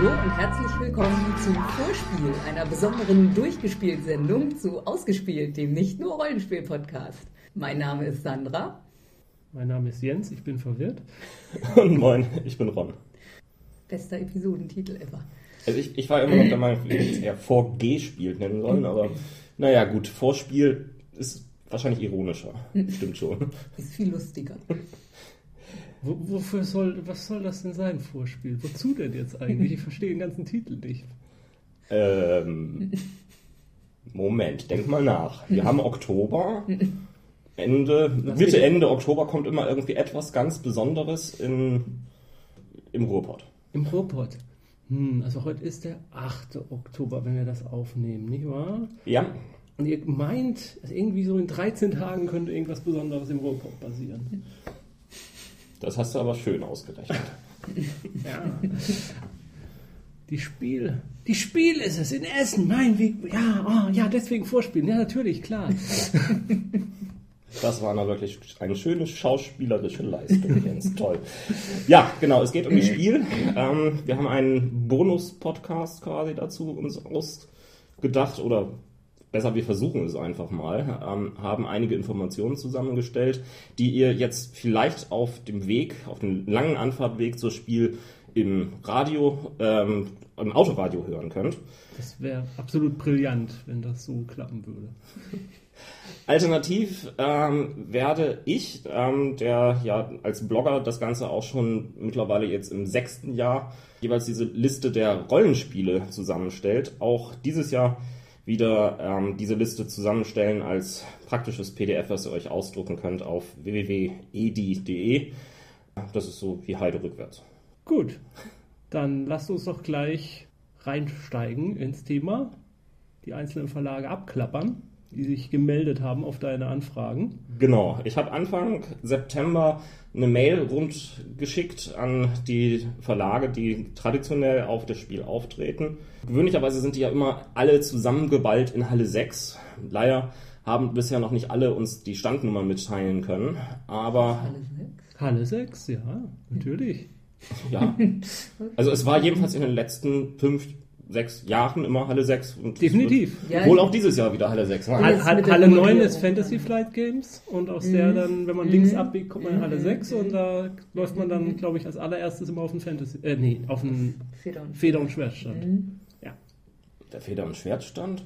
Hallo und herzlich willkommen zum Vorspiel, einer besonderen Durchgespielt-Sendung zu Ausgespielt, dem nicht nur Rollenspiel-Podcast. Mein Name ist Sandra. Mein Name ist Jens, ich bin verwirrt. Und moin, ich bin Ron. Bester Episodentitel ever. Also ich, ich war immer noch der Meinung, wir hätten es eher Vorgespielt nennen sollen, aber naja, gut, Vorspiel ist wahrscheinlich ironischer. Stimmt schon. Ist viel lustiger. Wo, wofür soll, was soll das denn sein, Vorspiel? Wozu denn jetzt eigentlich? Ich verstehe den ganzen Titel nicht. Ähm, Moment, denk mal nach. Wir haben Oktober. Ende, Mitte, Ende Oktober kommt immer irgendwie etwas ganz Besonderes in, im Ruhrpott. Im Ruhrpott. Hm, also heute ist der 8. Oktober, wenn wir das aufnehmen, nicht wahr? Ja, Und ihr meint, irgendwie so in 13 Tagen könnte irgendwas Besonderes im Ruhrpott passieren. Das hast du aber schön ausgerechnet. Ja. Die Spiel. Die Spiel ist es in Essen, mein Weg. Ja, oh, ja, deswegen vorspielen. Ja, natürlich, klar. Das war na wirklich eine schöne schauspielerische Leistung, Jens. Toll. Ja, genau, es geht um das Spiel. Ähm, wir haben einen Bonus-Podcast quasi dazu uns ausgedacht oder besser, wir versuchen es einfach mal, ähm, haben einige Informationen zusammengestellt, die ihr jetzt vielleicht auf dem Weg, auf dem langen Anfahrtweg zur Spiel im Radio, ähm, im Autoradio hören könnt. Das wäre absolut brillant, wenn das so klappen würde. Alternativ ähm, werde ich, ähm, der ja als Blogger das Ganze auch schon mittlerweile jetzt im sechsten Jahr jeweils diese Liste der Rollenspiele zusammenstellt, auch dieses Jahr wieder ähm, diese Liste zusammenstellen als praktisches PDF, was ihr euch ausdrucken könnt auf www.edi.de. Das ist so wie Heide rückwärts. Gut, dann lasst uns doch gleich reinsteigen ins Thema, die einzelnen Verlage abklappern, die sich gemeldet haben auf deine Anfragen. Genau, ich habe Anfang September eine Mail rundgeschickt an die Verlage, die traditionell auf das Spiel auftreten. Gewöhnlicherweise sind die ja immer alle zusammengeballt in Halle 6. Leider haben bisher noch nicht alle uns die Standnummer mitteilen können, aber Alle sechs? Halle 6, ja, natürlich. ja. Also es war jedenfalls in den letzten fünf, sechs Jahren immer Halle 6. Und Definitiv. Ja, Wohl auch dieses Jahr wieder Halle 6. Ja, Ne? Hall- jetzt Hall- mit der Halle 9 Nummerierung, ist Fantasy ja. Flight Games und aus der dann, wenn man links Mhm. abbiegt, kommt man in Halle 6 und da läuft man dann, glaube ich, als allererstes immer auf den Fantasy, äh, nee, auf den Feder und Feder- und Schwertstand. Mhm. Der Feder- und Schwertstand?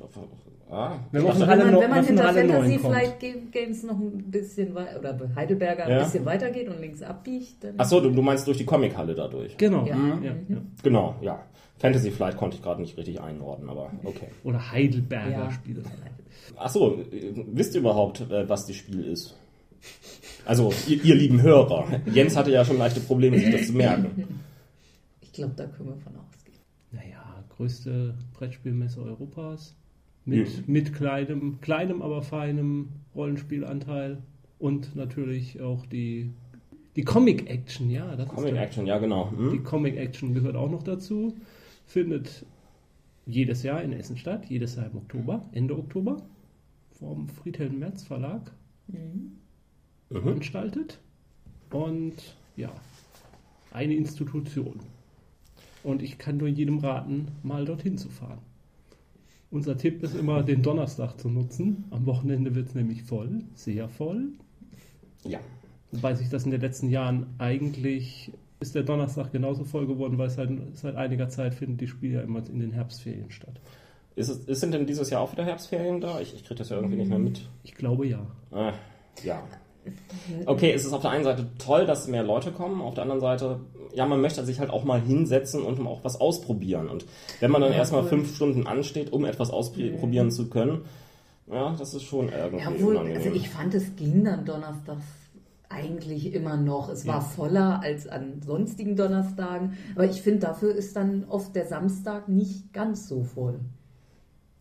Ah, Wenn man Halle Wenn man, wenn man hinter Halle Fantasy 9 kommt. Flight Ga- Games noch ein bisschen weiter, oder Heidelberger Ja. ein bisschen weiter geht und links abbiegt, dann. Ach so, du, du meinst durch die Comichalle dadurch. Genau, Ja. ja. Mhm. Ja, Genau, ja. Fantasy Flight konnte ich gerade nicht richtig einordnen, aber okay. Oder Heidelberger Ja. Spiele. Ach so, äh, wisst ihr überhaupt, äh, was das Spiel ist? Also, ihr, ihr lieben Hörer. Jens hatte ja schon leichte Probleme, sich das zu merken. Ich glaube, da können wir von ausgehen. Naja, größte Brettspielmesse Europas. Mit, mit kleinem, kleinem, aber feinem Rollenspielanteil. Und natürlich auch die, die Comic Action, ja. Das Comic ist Action, ja genau. Die Hm? Comic Action gehört auch noch dazu. Findet jedes Jahr in Essen statt, jedes Jahr im Oktober, Ende Oktober, vom Friedhelm Merz Verlag Mhm. Mhm. veranstaltet. Und ja, eine Institution. Und ich kann nur jedem raten, mal dorthin zu fahren. Unser Tipp ist immer, den Donnerstag zu nutzen. Am Wochenende wird es nämlich voll, sehr voll. Ja. Wobei sich das in den letzten Jahren eigentlich ist der Donnerstag genauso voll geworden, weil seit, seit einiger Zeit findet die Spiel ja immer in den Herbstferien statt. Ist es, ist, sind denn dieses Jahr auch wieder Herbstferien da? Ich, ich kriege das ja irgendwie nicht mehr mit. Ich glaube ja. Ah, ja. Okay, es ist auf der einen Seite toll, dass mehr Leute kommen, auf der anderen Seite, ja, man möchte sich halt auch mal hinsetzen und auch was ausprobieren. Und wenn man dann Ja, erstmal cool. fünf Stunden ansteht, um etwas ausprobieren zu können, ja, das ist schon irgendwie Ja, obwohl, unangenehm. also ich fand, es ging dann donnerstags eigentlich immer noch. Es war Ja. voller als an sonstigen Donnerstagen. Aber ich finde, dafür ist dann oft der Samstag nicht ganz so voll,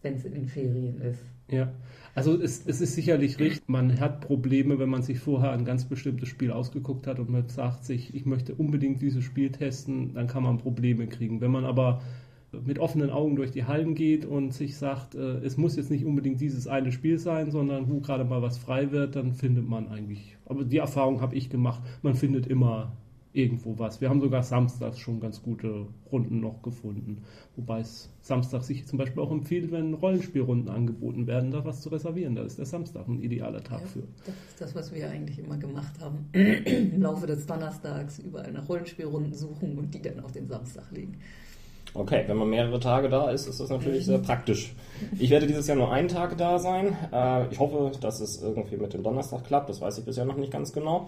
wenn es in den Ferien ist. Ja. Also es, es ist sicherlich richtig, man hat Probleme, wenn man sich vorher ein ganz bestimmtes Spiel ausgeguckt hat und man sagt sich, ich möchte unbedingt dieses Spiel testen, dann kann man Probleme kriegen. Wenn man aber mit offenen Augen durch die Hallen geht und sich sagt, äh, es muss jetzt nicht unbedingt dieses eine Spiel sein, sondern wo gerade mal was frei wird, dann findet man eigentlich, aber die Erfahrung habe ich gemacht, man findet immer irgendwo was. Wir haben sogar samstags schon ganz gute Runden noch gefunden. Wobei es Samstag sich zum Beispiel auch empfiehlt, wenn Rollenspielrunden angeboten werden, da was zu reservieren. Da ist der Samstag ein idealer Tag Ja, für. Das ist das, was wir eigentlich immer gemacht haben. Im Laufe des Donnerstags überall nach Rollenspielrunden suchen und die dann auf den Samstag legen. Okay, wenn man mehrere Tage da ist, ist das natürlich sehr praktisch. Ich werde dieses Jahr nur einen Tag da sein. Äh, Ich hoffe, dass es irgendwie mit dem Donnerstag klappt. Das weiß ich bisher noch nicht ganz genau.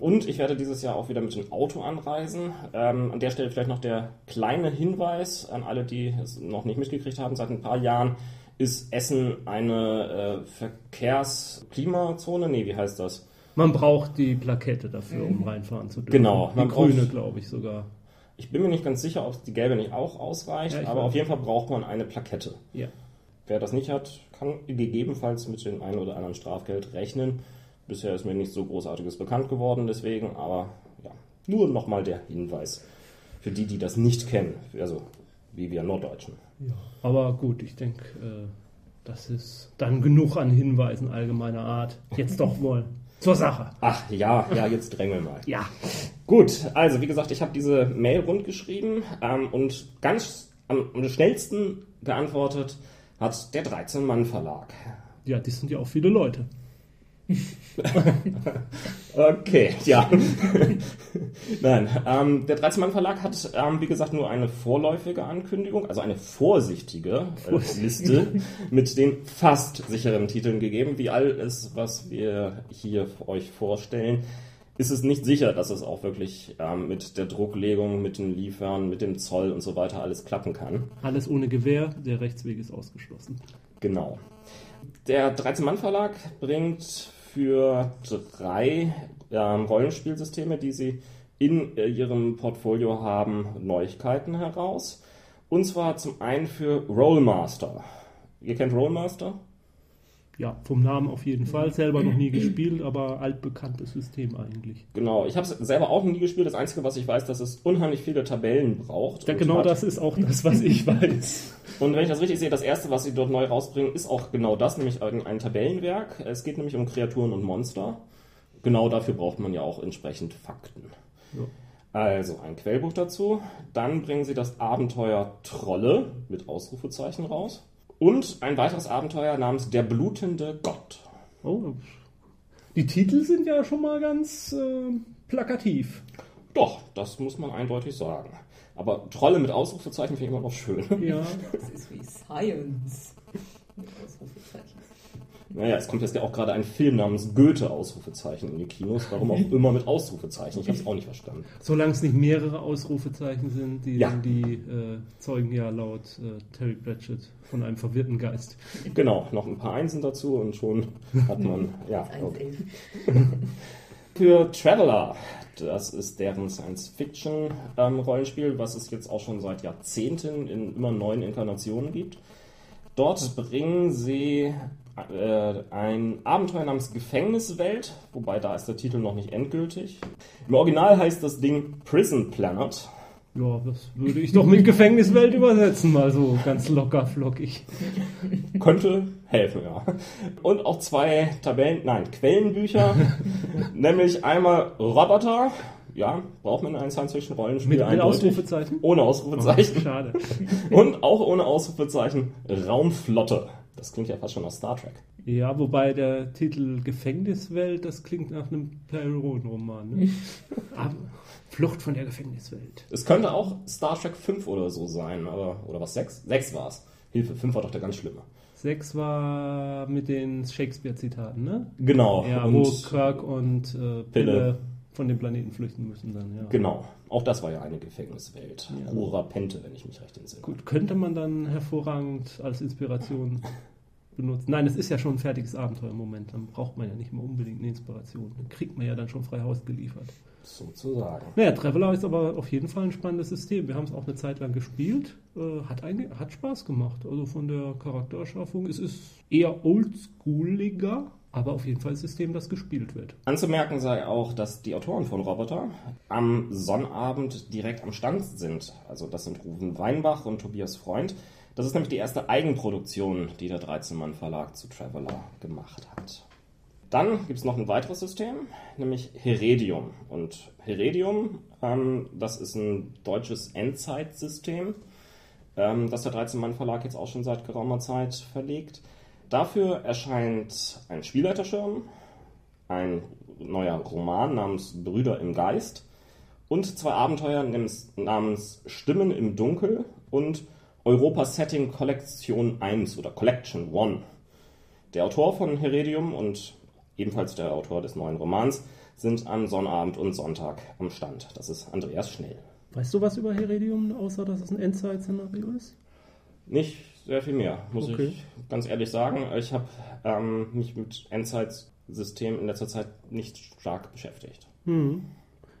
Und ich werde dieses Jahr auch wieder mit dem Auto anreisen. Ähm, an der Stelle vielleicht noch der kleine Hinweis an alle, die es noch nicht mitgekriegt haben. Seit ein paar Jahren ist Essen eine äh, Verkehrsklimazone. Nee, wie heißt das? Man braucht die Plakette dafür, um reinfahren zu dürfen. Genau, Die man grüne, glaube ich sogar. Ich bin mir nicht ganz sicher, ob die gelbe nicht auch ausreicht, Ja, aber auf jeden Fall braucht man eine Plakette. Ja. Wer das nicht hat, kann gegebenenfalls mit dem einen oder anderen Strafgeld rechnen. Bisher ist mir nichts so Großartiges bekannt geworden, deswegen, aber ja, nur nochmal der Hinweis für die, die das nicht kennen, also wie wir Norddeutschen. ja. Aber gut, ich denke, äh, das ist dann genug an Hinweisen allgemeiner Art. Jetzt doch wohl zur Sache. Ach ja, ja, jetzt drängel mal. Ja. Gut, also wie gesagt, ich habe diese Mail rundgeschrieben ähm, und ganz am, am schnellsten geantwortet hat der 13-Mann-Verlag. Ja, das sind ja auch viele Leute. Okay, ja. Nein, ähm, der 13-Mann-Verlag hat, ähm, wie gesagt, nur eine vorläufige Ankündigung, also eine vorsichtige äh. Liste mit den fast sicheren Titeln gegeben. Wie alles, was wir hier euch vorstellen, ist es nicht sicher, dass es auch wirklich ähm, mit der Drucklegung, mit den Liefern, mit dem Zoll und so weiter alles klappen kann. Alles ohne Gewehr, der Rechtsweg ist ausgeschlossen. Genau. Der 13-Mann-Verlag bringt für drei ähm, Rollenspielsysteme, die sie in äh, ihrem Portfolio haben, Neuigkeiten heraus. Und zwar zum einen für Rollmaster. Ihr kennt Rollmaster? Ja, vom Namen auf jeden Fall. Selber noch nie gespielt, aber altbekanntes System eigentlich. Genau, ich habe es selber auch noch nie gespielt. Das Einzige, was ich weiß, dass es unheimlich viele Tabellen braucht. Ja, genau das ist auch das, was ich weiß. Und wenn ich das richtig sehe, das erste, was sie dort neu rausbringen, ist auch genau das, nämlich ein ein Tabellenwerk. Es geht nämlich um Kreaturen und Monster. Genau dafür braucht man ja auch entsprechend Fakten. Ja. Also ein Quellbuch dazu. Dann bringen sie das Abenteuer Trolle mit Ausrufezeichen raus. Und ein weiteres Abenteuer namens Der blutende Gott. Oh, die Titel sind ja schon mal ganz äh, plakativ. Doch, das muss man eindeutig sagen. Aber Trolle mit Ausrufezeichen finde ich immer noch schön. Ja, Das ist wie Science. Mit Ausrufezeichen. Naja, es kommt jetzt ja auch gerade ein Film namens Goethe Ausrufezeichen in die Kinos. Warum auch immer mit Ausrufezeichen. Ich habe es auch nicht verstanden. solange es nicht mehrere Ausrufezeichen sind, die, Ja. die äh, zeugen ja laut äh, Terry Pratchett von einem verwirrten Geist. Genau, noch ein paar Einsen dazu und schon hat man. Ja, 1,11. okay. Für Traveler, das ist deren Science-Fiction-Rollenspiel, was es jetzt auch schon seit Jahrzehnten in immer neuen Inkarnationen gibt. Dort bringen sie ein Abenteuer namens Gefängniswelt, wobei da ist der Titel noch nicht endgültig. Im Original heißt das Ding Prison Planet. Ja, das würde ich doch mit Gefängniswelt übersetzen, mal so ganz locker flockig. Könnte helfen, ja. Und auch zwei Tabellen, nein, Quellenbücher. nämlich einmal Roboter. Ja, braucht man in einem Science-Fiction-Rollenspiel Mit, mit. Ausrufezeichen? Ohne Oh, Ausrufezeichen. schade. Und auch ohne Ausrufezeichen Raumflotte. Das klingt ja fast schon nach Star Trek. Ja, wobei der Titel Gefängniswelt, das klingt nach einem Perron-Roman. Ne? Aber Flucht von der Gefängniswelt. Es könnte auch Star Trek 5 oder so sein, aber, oder was, 6? 6 war es. Hilfe, 5 war doch der ganz schlimme. Sechs war mit den Shakespeare-Zitaten, ne? Genau. Ja, und wo Kirk und äh, Pille, Pille. Von dem Planeten flüchten müssen dann, ja. Genau. Auch das war ja eine Gefängniswelt. Ja. Hura Pente, wenn ich mich recht entsinne. Gut, könnte man dann hervorragend als Inspiration benutzen. Nein, es ist ja schon ein fertiges Abenteuer im Moment. Dann braucht man ja nicht mehr unbedingt eine Inspiration. Dann kriegt man ja dann schon frei Haus geliefert. Sozusagen. Naja, Traveler ist aber auf jeden Fall ein spannendes System. Wir haben es auch eine Zeit lang gespielt. Äh, hat, eigentlich, hat Spaß gemacht. Also von der Charaktererschaffung. Es ist eher oldschooliger, aber auf jeden Fall ein System, das gespielt wird. Anzumerken sei auch, dass die Autoren von Roboter am Sonnabend direkt am Stand sind. Also das sind Ruven Weinbach und Tobias Freund. Das ist nämlich die erste Eigenproduktion, die der 13-Mann-Verlag zu Traveler gemacht hat. Dann gibt es noch ein weiteres System, nämlich Heredium. Und Heredium, ähm, das ist ein deutsches Endzeitsystem, ähm, das der 13-Mann-Verlag jetzt auch schon seit geraumer Zeit verlegt. Dafür erscheint ein Spielleiterschirm, ein neuer Roman namens Brüder im Geist und zwei Abenteuer namens Stimmen im Dunkel und Europa Setting Kollektion 1 oder Collection 1. Der Autor von Heredium und ebenfalls der Autor des neuen Romans sind am Sonnabend und Sonntag am Stand. Das ist Andreas Schnell. Weißt du was über Heredium, außer dass es ein Endzeit-Szenario ist? Nicht sehr viel mehr, muss okay. ich ganz ehrlich sagen. Ich habe ähm, mich mit Endzeitsystemen in letzter Zeit nicht stark beschäftigt. Hm.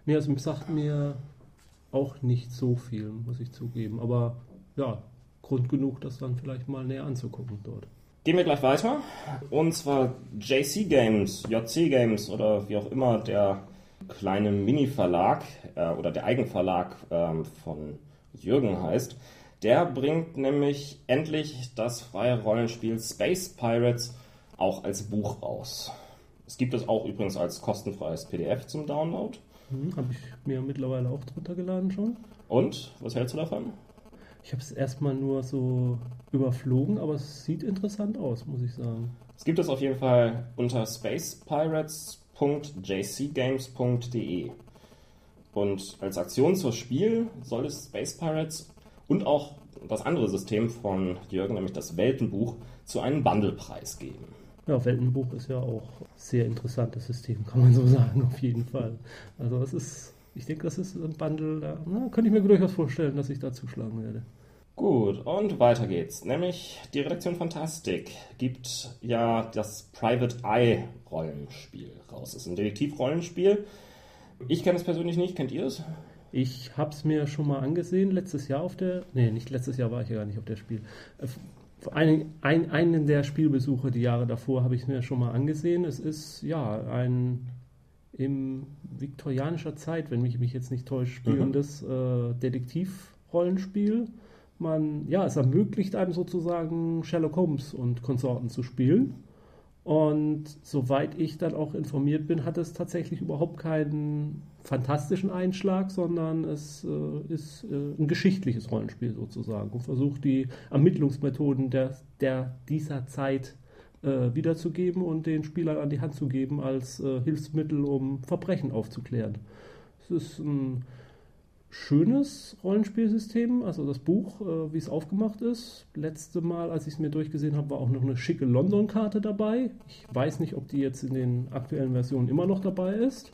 Nee, also sagt mir auch nicht so viel, muss ich zugeben. Aber ja, Grund genug, das dann vielleicht mal näher anzugucken dort. Gehen wir gleich weiter. Und zwar JC Games, JC Games oder wie auch immer der kleine Mini-Verlag äh, oder der Eigenverlag ähm, von Jürgen heißt. Der bringt nämlich endlich das freie Rollenspiel Space Pirates auch als Buch raus. Es gibt es auch übrigens als kostenfreies PDF zum Download. Hm, Habe ich mir mittlerweile auch drunter geladen schon. Und? Was hältst du davon? Ich habe es erstmal nur so überflogen, aber es sieht interessant aus, muss ich sagen. Es gibt es auf jeden Fall unter spacepirates.jcgames.de. Und als Aktion zur Spiel soll es Space Pirates und auch das andere System von Jürgen, nämlich das Weltenbuch, zu einem Bundlepreis geben. Ja, Weltenbuch ist ja auch ein sehr interessantes System, kann man so sagen, auf jeden Fall. Also es ist, ich denke, das ist ein Bundle, da na, könnte ich mir durchaus vorstellen, dass ich da zuschlagen werde. Gut, und weiter geht's. Nämlich die Redaktion Fantastik gibt ja das Private Eye Rollenspiel raus. Das ist ein Detektiv-Rollenspiel. Ich kenne es persönlich nicht, kennt ihr es? Ich habe es mir schon mal angesehen, letztes Jahr auf der. Nee, nicht letztes Jahr war ich ja gar nicht auf der Spiel. Äh, einen, ein, einen der Spielbesuche die Jahre davor habe ich es mir schon mal angesehen. Es ist ja ein im viktorianischer Zeit, wenn mich mich jetzt nicht täuscht, spielendes mhm. äh, Detektiv-Rollenspiel. Man, ja, es ermöglicht einem sozusagen Sherlock Holmes und Konsorten zu spielen. Und soweit ich dann auch informiert bin, hat es tatsächlich überhaupt keinen fantastischen Einschlag, sondern es äh, ist äh, ein geschichtliches Rollenspiel sozusagen und versucht die Ermittlungsmethoden der, der dieser Zeit äh, wiederzugeben und den Spielern an die Hand zu geben als äh, Hilfsmittel, um Verbrechen aufzuklären. Es ist ein schönes Rollenspielsystem, also das Buch, äh, wie es aufgemacht ist. Letzte Mal, als ich es mir durchgesehen habe, war auch noch eine schicke London-Karte dabei. Ich weiß nicht, ob die jetzt in den aktuellen Versionen immer noch dabei ist.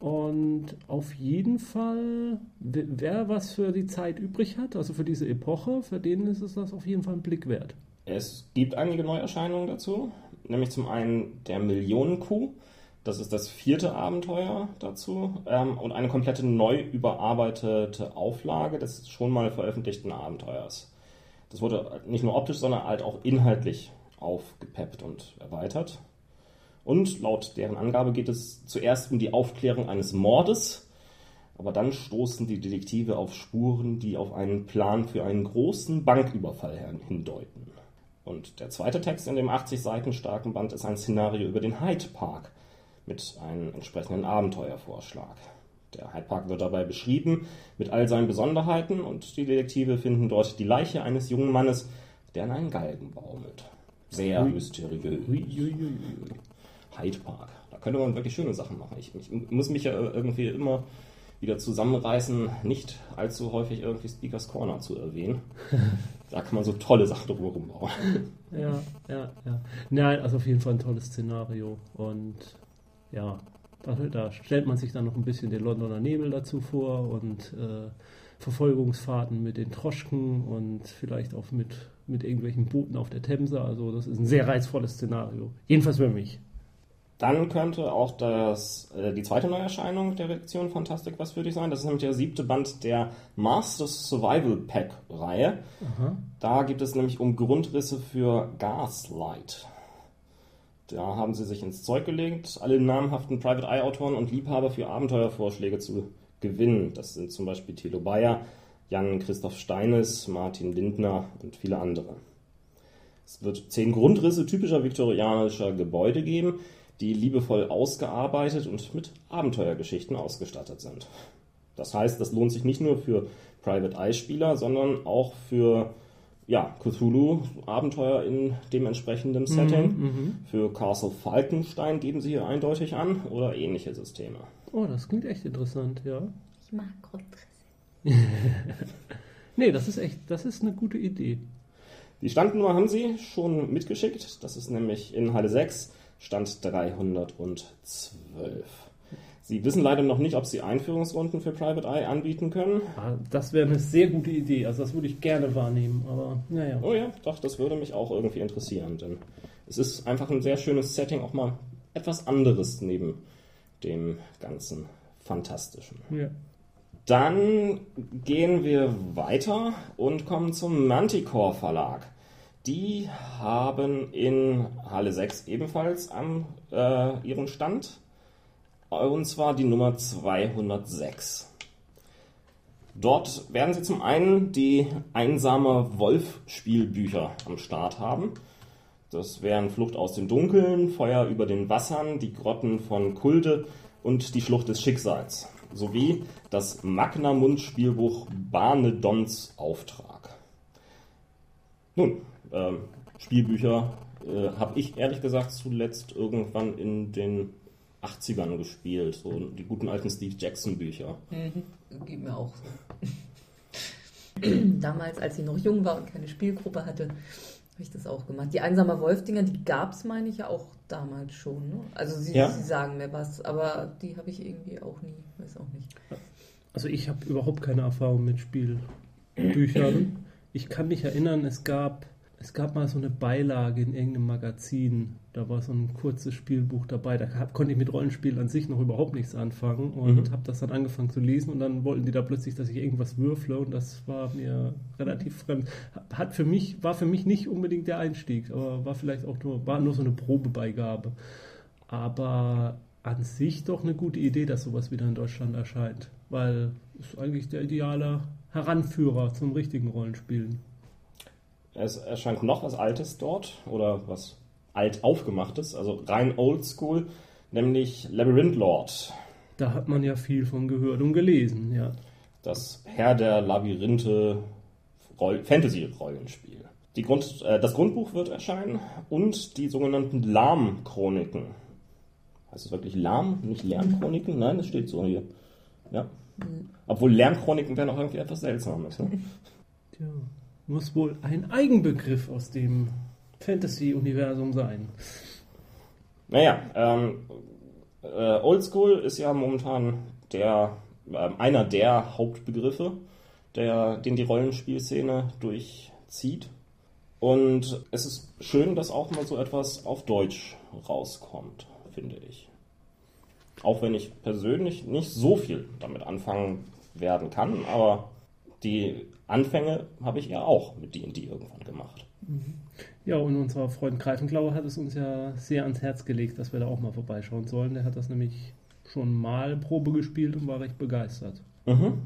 Und auf jeden Fall, wer was für die Zeit übrig hat, also für diese Epoche, für den ist es das auf jeden Fall ein Blick wert. Es gibt einige Neuerscheinungen dazu, nämlich zum einen der Millionenkuh. Das ist das vierte Abenteuer dazu ähm, und eine komplette neu überarbeitete Auflage des schon mal veröffentlichten Abenteuers. Das wurde nicht nur optisch, sondern halt auch inhaltlich aufgepeppt und erweitert. Und laut deren Angabe geht es zuerst um die Aufklärung eines Mordes, aber dann stoßen die Detektive auf Spuren, die auf einen Plan für einen großen Banküberfall hindeuten. Und der zweite Text in dem 80 Seiten starken Band ist ein Szenario über den Hyde Park, mit einem entsprechenden Abenteuervorschlag. Der Hyde Park wird dabei beschrieben mit all seinen Besonderheiten und die Detektive finden dort die Leiche eines jungen Mannes, der an einen Galgen baumelt. Sehr mysteriös. Hyde Park. Da könnte man wirklich schöne Sachen machen. Ich, ich, muss mich ja irgendwie immer wieder zusammenreißen, nicht allzu häufig irgendwie Speakers Corner zu erwähnen. da kann man so tolle Sachen drumherum bauen. Ja, ja, ja. Nein, also auf jeden Fall ein tolles Szenario. Und ja, da, da, stellt man sich dann noch ein bisschen den Londoner Nebel dazu vor und äh, Verfolgungsfahrten mit den Troschken und vielleicht auch mit, mit irgendwelchen Booten auf der Themse. Also das ist ein sehr reizvolles Szenario. Jedenfalls für mich. Dann könnte auch das, äh, die zweite Neuerscheinung der Redaktion Fantastik was für dich sein. Das ist nämlich der siebte Band der Masters Survival Pack Reihe. Aha. Da gibt es nämlich um Grundrisse für Gaslight. Da haben sie sich ins Zeug gelegt, alle namhaften Private Eye Autoren und Liebhaber für Abenteuervorschläge zu gewinnen. Das sind zum Beispiel Thilo Bayer, Jan Christoph Steines, Martin Lindner und viele andere. Es wird zehn Grundrisse typischer viktorianischer Gebäude geben, die liebevoll ausgearbeitet und mit Abenteuergeschichten ausgestattet sind. Das heißt, das lohnt sich nicht nur für Private Eye-Spieler, sondern auch für ja, Cthulhu-Abenteuer in dem entsprechenden Setting. Mhm, Für Castle Falkenstein geben sie hier eindeutig an oder ähnliche Systeme. Oh, das klingt echt interessant, ja. Ich mag Grundrisse. Nee, das ist echt, das ist eine gute Idee. Die Standnummer haben sie schon mitgeschickt. Das ist nämlich in Halle 6, Stand 312. Sie wissen leider noch nicht, ob sie Einführungsrunden für Private Eye anbieten können. Ah, Das wäre eine sehr gute Idee. Also das würde ich gerne wahrnehmen, aber naja. Oh ja, doch, das würde mich auch irgendwie interessieren, denn es ist einfach ein sehr schönes Setting, auch mal etwas anderes neben dem ganzen Fantastischen. Ja. Dann gehen wir weiter und kommen zum Manticore Verlag. Die haben in Halle 6 ebenfalls am äh, ihren Stand. Und zwar die Nummer 206. Dort werden sie zum einen die Einsame Wolf-Spielbücher am Start haben. Das wären Flucht aus dem Dunkeln, Feuer über den Wassern, die Grotten von Kulte und die Schlucht des Schicksals. Sowie das Magnamund-Spielbuch Barnedons Auftrag. Nun, ähm, Spielbücher äh, habe ich ehrlich gesagt zuletzt irgendwann in den 80ern gespielt. So die guten alten Steve Jackson Bücher. Geht mir auch so. Damals, als ich noch jung war und keine Spielgruppe hatte, habe ich das auch gemacht. Die einsame Wolf-Dinger, die gab es, meine ich, ja auch damals schon. Ne? Also sie, Ja. sie sagen mir was, aber die habe ich irgendwie auch nie, weiß auch nicht. Also ich habe überhaupt keine Erfahrung mit Spielbüchern. Ich kann mich erinnern, es gab, es gab mal so eine Beilage in irgendeinem Magazin. Da war so ein kurzes Spielbuch dabei. Da konnte ich mit Rollenspiel an sich noch überhaupt nichts anfangen und Mhm. habe das dann angefangen zu lesen und dann wollten die da plötzlich, dass ich irgendwas würfle und das war mir relativ fremd. Hat für mich, war für mich nicht unbedingt der Einstieg, aber war vielleicht auch nur, war nur so eine Probebeigabe. Aber an sich doch eine gute Idee, dass sowas wieder in Deutschland erscheint. Weil es ist eigentlich der ideale Heranführer zum richtigen Rollenspielen. Es erscheint noch was Altes dort oder was alt aufgemachtes, also rein oldschool, nämlich Labyrinth Lord. Da hat man ja viel von gehört und gelesen, ja. Das Herr der Labyrinthe Roll Fantasy-Rollenspiel. Die Grund, äh, das Grundbuch wird erscheinen und die sogenannten Lahm-Chroniken. Heißt es wirklich Lahm, nicht Lärmchroniken? Nein, das steht so hier. Ja. Obwohl Lärmchroniken wären auch irgendwie etwas Seltsames. Ne? Tja, muss wohl ein Eigenbegriff aus dem Fantasy-Universum sein. Naja, ähm, äh, Oldschool ist ja momentan der, äh, einer der Hauptbegriffe, der, den die Rollenspielszene durchzieht. Und es ist schön, dass auch mal so etwas auf Deutsch rauskommt, finde ich. Auch wenn ich persönlich nicht so viel damit anfangen werden kann, aber die Anfänge habe ich ja auch mit D&D irgendwann gemacht. Ja, und unser Freund Greifenklauer hat es uns ja sehr ans Herz gelegt, dass wir da auch mal vorbeischauen sollen. Der hat das nämlich schon mal Probe gespielt und war recht begeistert. Mhm.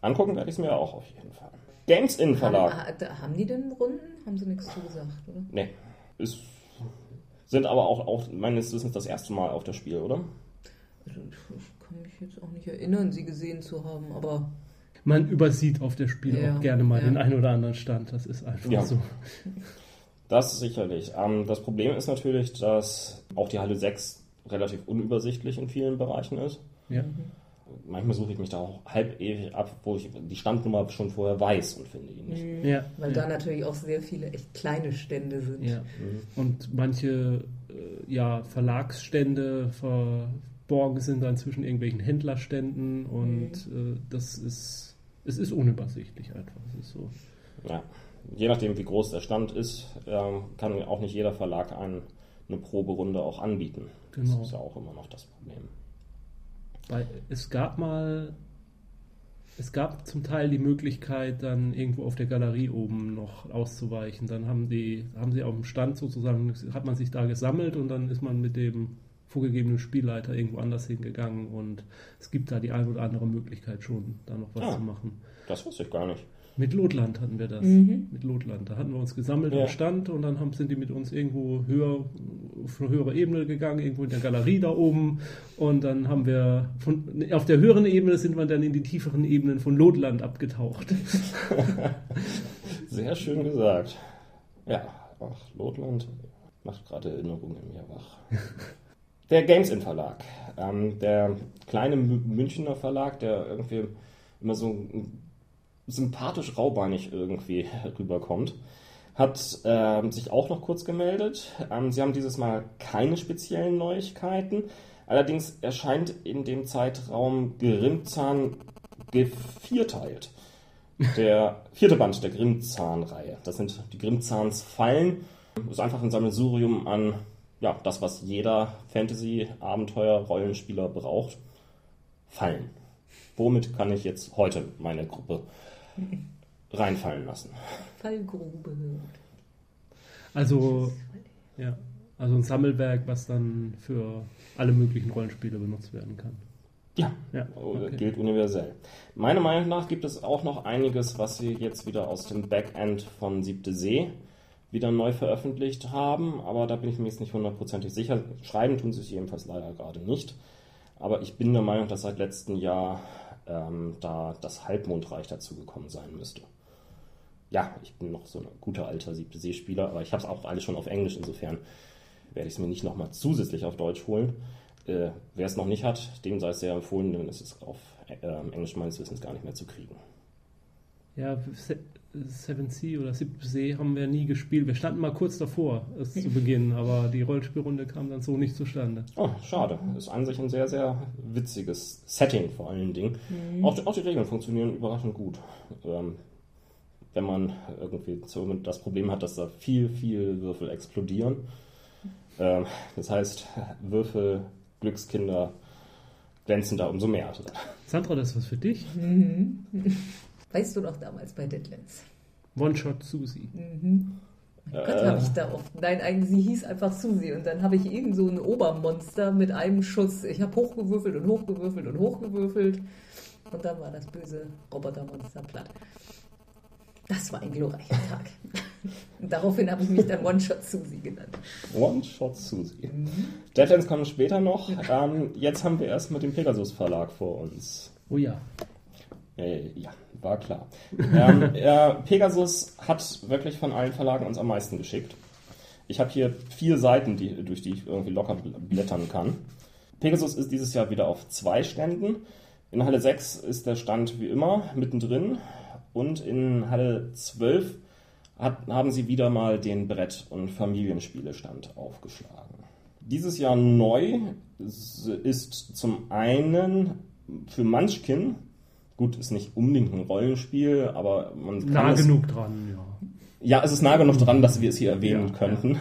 Angucken werde ich es mir auch auf jeden Fall. Games in Verlag. Haben, ha- haben die denn Runden? Haben sie nichts zu gesagt, oder? Nee. Ist, sind aber auch, auch meines Wissens das erste Mal auf das Spiel, oder? Also, ich, ich kann mich jetzt auch nicht erinnern, sie gesehen zu haben, aber Man übersieht auf der Spiel Ja, auch gerne mal ja. den ein oder anderen Stand. Das ist einfach Ja. so. Das sicherlich. Ähm, das Problem ist natürlich, dass auch die Halle 6 relativ unübersichtlich in vielen Bereichen ist. Ja. Manchmal suche ich mich da auch halb ewig ab, wo ich die Standnummer schon vorher weiß und finde ihn nicht. Ja. weil ja. da natürlich auch sehr viele echt kleine Stände sind. Ja. Und manche äh, ja, Verlagsstände verborgen sind dann zwischen irgendwelchen Händlerständen und äh, das ist, es ist unübersichtlich einfach. Es ist so. Ja. Je nachdem, wie groß der Stand ist, ähm, kann auch nicht jeder Verlag einen, eine Proberunde auch anbieten. Genau. Das ist ja auch immer noch das Problem. Weil es gab mal, es gab zum Teil die Möglichkeit, dann irgendwo auf der Galerie oben noch auszuweichen. Dann haben die, haben sie auf dem Stand sozusagen, hat man sich da gesammelt und dann ist man mit dem vorgegebenen Spielleiter irgendwo anders hingegangen und es gibt da die ein oder andere Möglichkeit schon, da noch was Ah. zu machen. Das wusste ich gar nicht. Mit Lotland hatten wir das. Mhm. Mit Lotland. Da hatten wir uns gesammelt Ja. am Stand und dann haben, sind die mit uns irgendwo höher, auf eine höhere Ebene gegangen, irgendwo in der Galerie da oben. Und dann haben wir von, auf der höheren Ebene sind wir dann in die tieferen Ebenen von Lotland abgetaucht. Sehr schön gesagt. Ja, ach, Lotland macht gerade Erinnerungen in mir wach. Der Games In Verlag. Ähm, der kleine Mü- Münchner Verlag, der irgendwie immer so sympathisch raubeinig irgendwie rüberkommt, hat ähm, sich auch noch kurz gemeldet. Ähm, sie haben dieses Mal keine speziellen Neuigkeiten. Allerdings erscheint in dem Zeitraum Grimmzahn gevierteilt. Der vierte Band der Grimmzahn-Reihe. Das sind die Grimmzahns Fallen. Das ist einfach ein Sammelsurium an ja, das, was jeder Fantasy-Abenteuer-Rollenspieler braucht. Fallen. Womit kann ich jetzt heute meine Gruppe reinfallen lassen? Fallgrube. Also, ja, also ein Sammelwerk, was dann für alle möglichen Rollenspiele benutzt werden kann. Ja, Ja, okay. gilt universell. Meiner Meinung nach gibt es auch noch einiges, was sie jetzt wieder aus dem Backend von Siebte See wieder neu veröffentlicht haben, aber da bin ich mir jetzt nicht hundertprozentig sicher. Schreiben tun sie es jedenfalls leider gerade nicht. Aber ich bin der Meinung, dass seit letztem Jahr ähm, da das Halbmondreich dazugekommen sein müsste. Ja, ich bin noch so ein guter alter Siebte See-Spieler, aber ich habe es auch alles schon auf Englisch, insofern werde ich es mir nicht nochmal zusätzlich auf Deutsch holen. Äh, wer es noch nicht hat, dem sei es sehr empfohlen, denn es ist auf äh, Englisch meines Wissens gar nicht mehr zu kriegen. Ja, Seven Sea oder Siebte See haben wir nie gespielt. Wir standen mal kurz davor, es zu beginnen, aber die Rollspielrunde kam dann so nicht zustande. Oh, schade. Ist an sich ein sehr, sehr witziges Setting vor allen Dingen. Auch, die- auch die Regeln funktionieren überraschend gut. Ähm, wenn man irgendwie so das Problem hat, dass da viel, viel Würfel explodieren. Ähm, das heißt, Würfel, Glückskinder glänzen da umso mehr. Sandra, das ist was für dich. Weißt du noch damals bei Deadlands? One-Shot Susi. Mein Gott, Äh. habe ich da oft. Nein, eigentlich, sie hieß einfach Susi. Und dann habe ich irgend so ein Obermonster mit einem Schuss. Ich habe hochgewürfelt und hochgewürfelt und hochgewürfelt. Und dann war das böse Robotermonster platt. Das war ein glorreicher Tag. Und daraufhin habe ich mich dann One-Shot Susi genannt. One-Shot Susi. Deadlands kommen später noch. Ähm, jetzt haben wir erstmal den Pegasus Verlag vor uns. Oh ja. Äh, ja, war klar. ähm, äh, Pegasus hat wirklich von allen Verlagen uns am meisten geschickt. Ich habe hier vier Seiten, die, durch die ich irgendwie locker bl- blättern kann. Pegasus ist dieses Jahr wieder auf zwei Ständen. In Halle 6 ist der Stand wie immer mittendrin. Und in Halle 12 hat, haben sie wieder mal den Brett- und Familienspielestand aufgeschlagen. Dieses Jahr neu ist zum einen für Munchkin, gut, ist nicht unbedingt ein Rollenspiel, aber man kann Nah es, genug dran, ja. ja, es ist nah genug dran, dass wir es hier erwähnen Ja, könnten.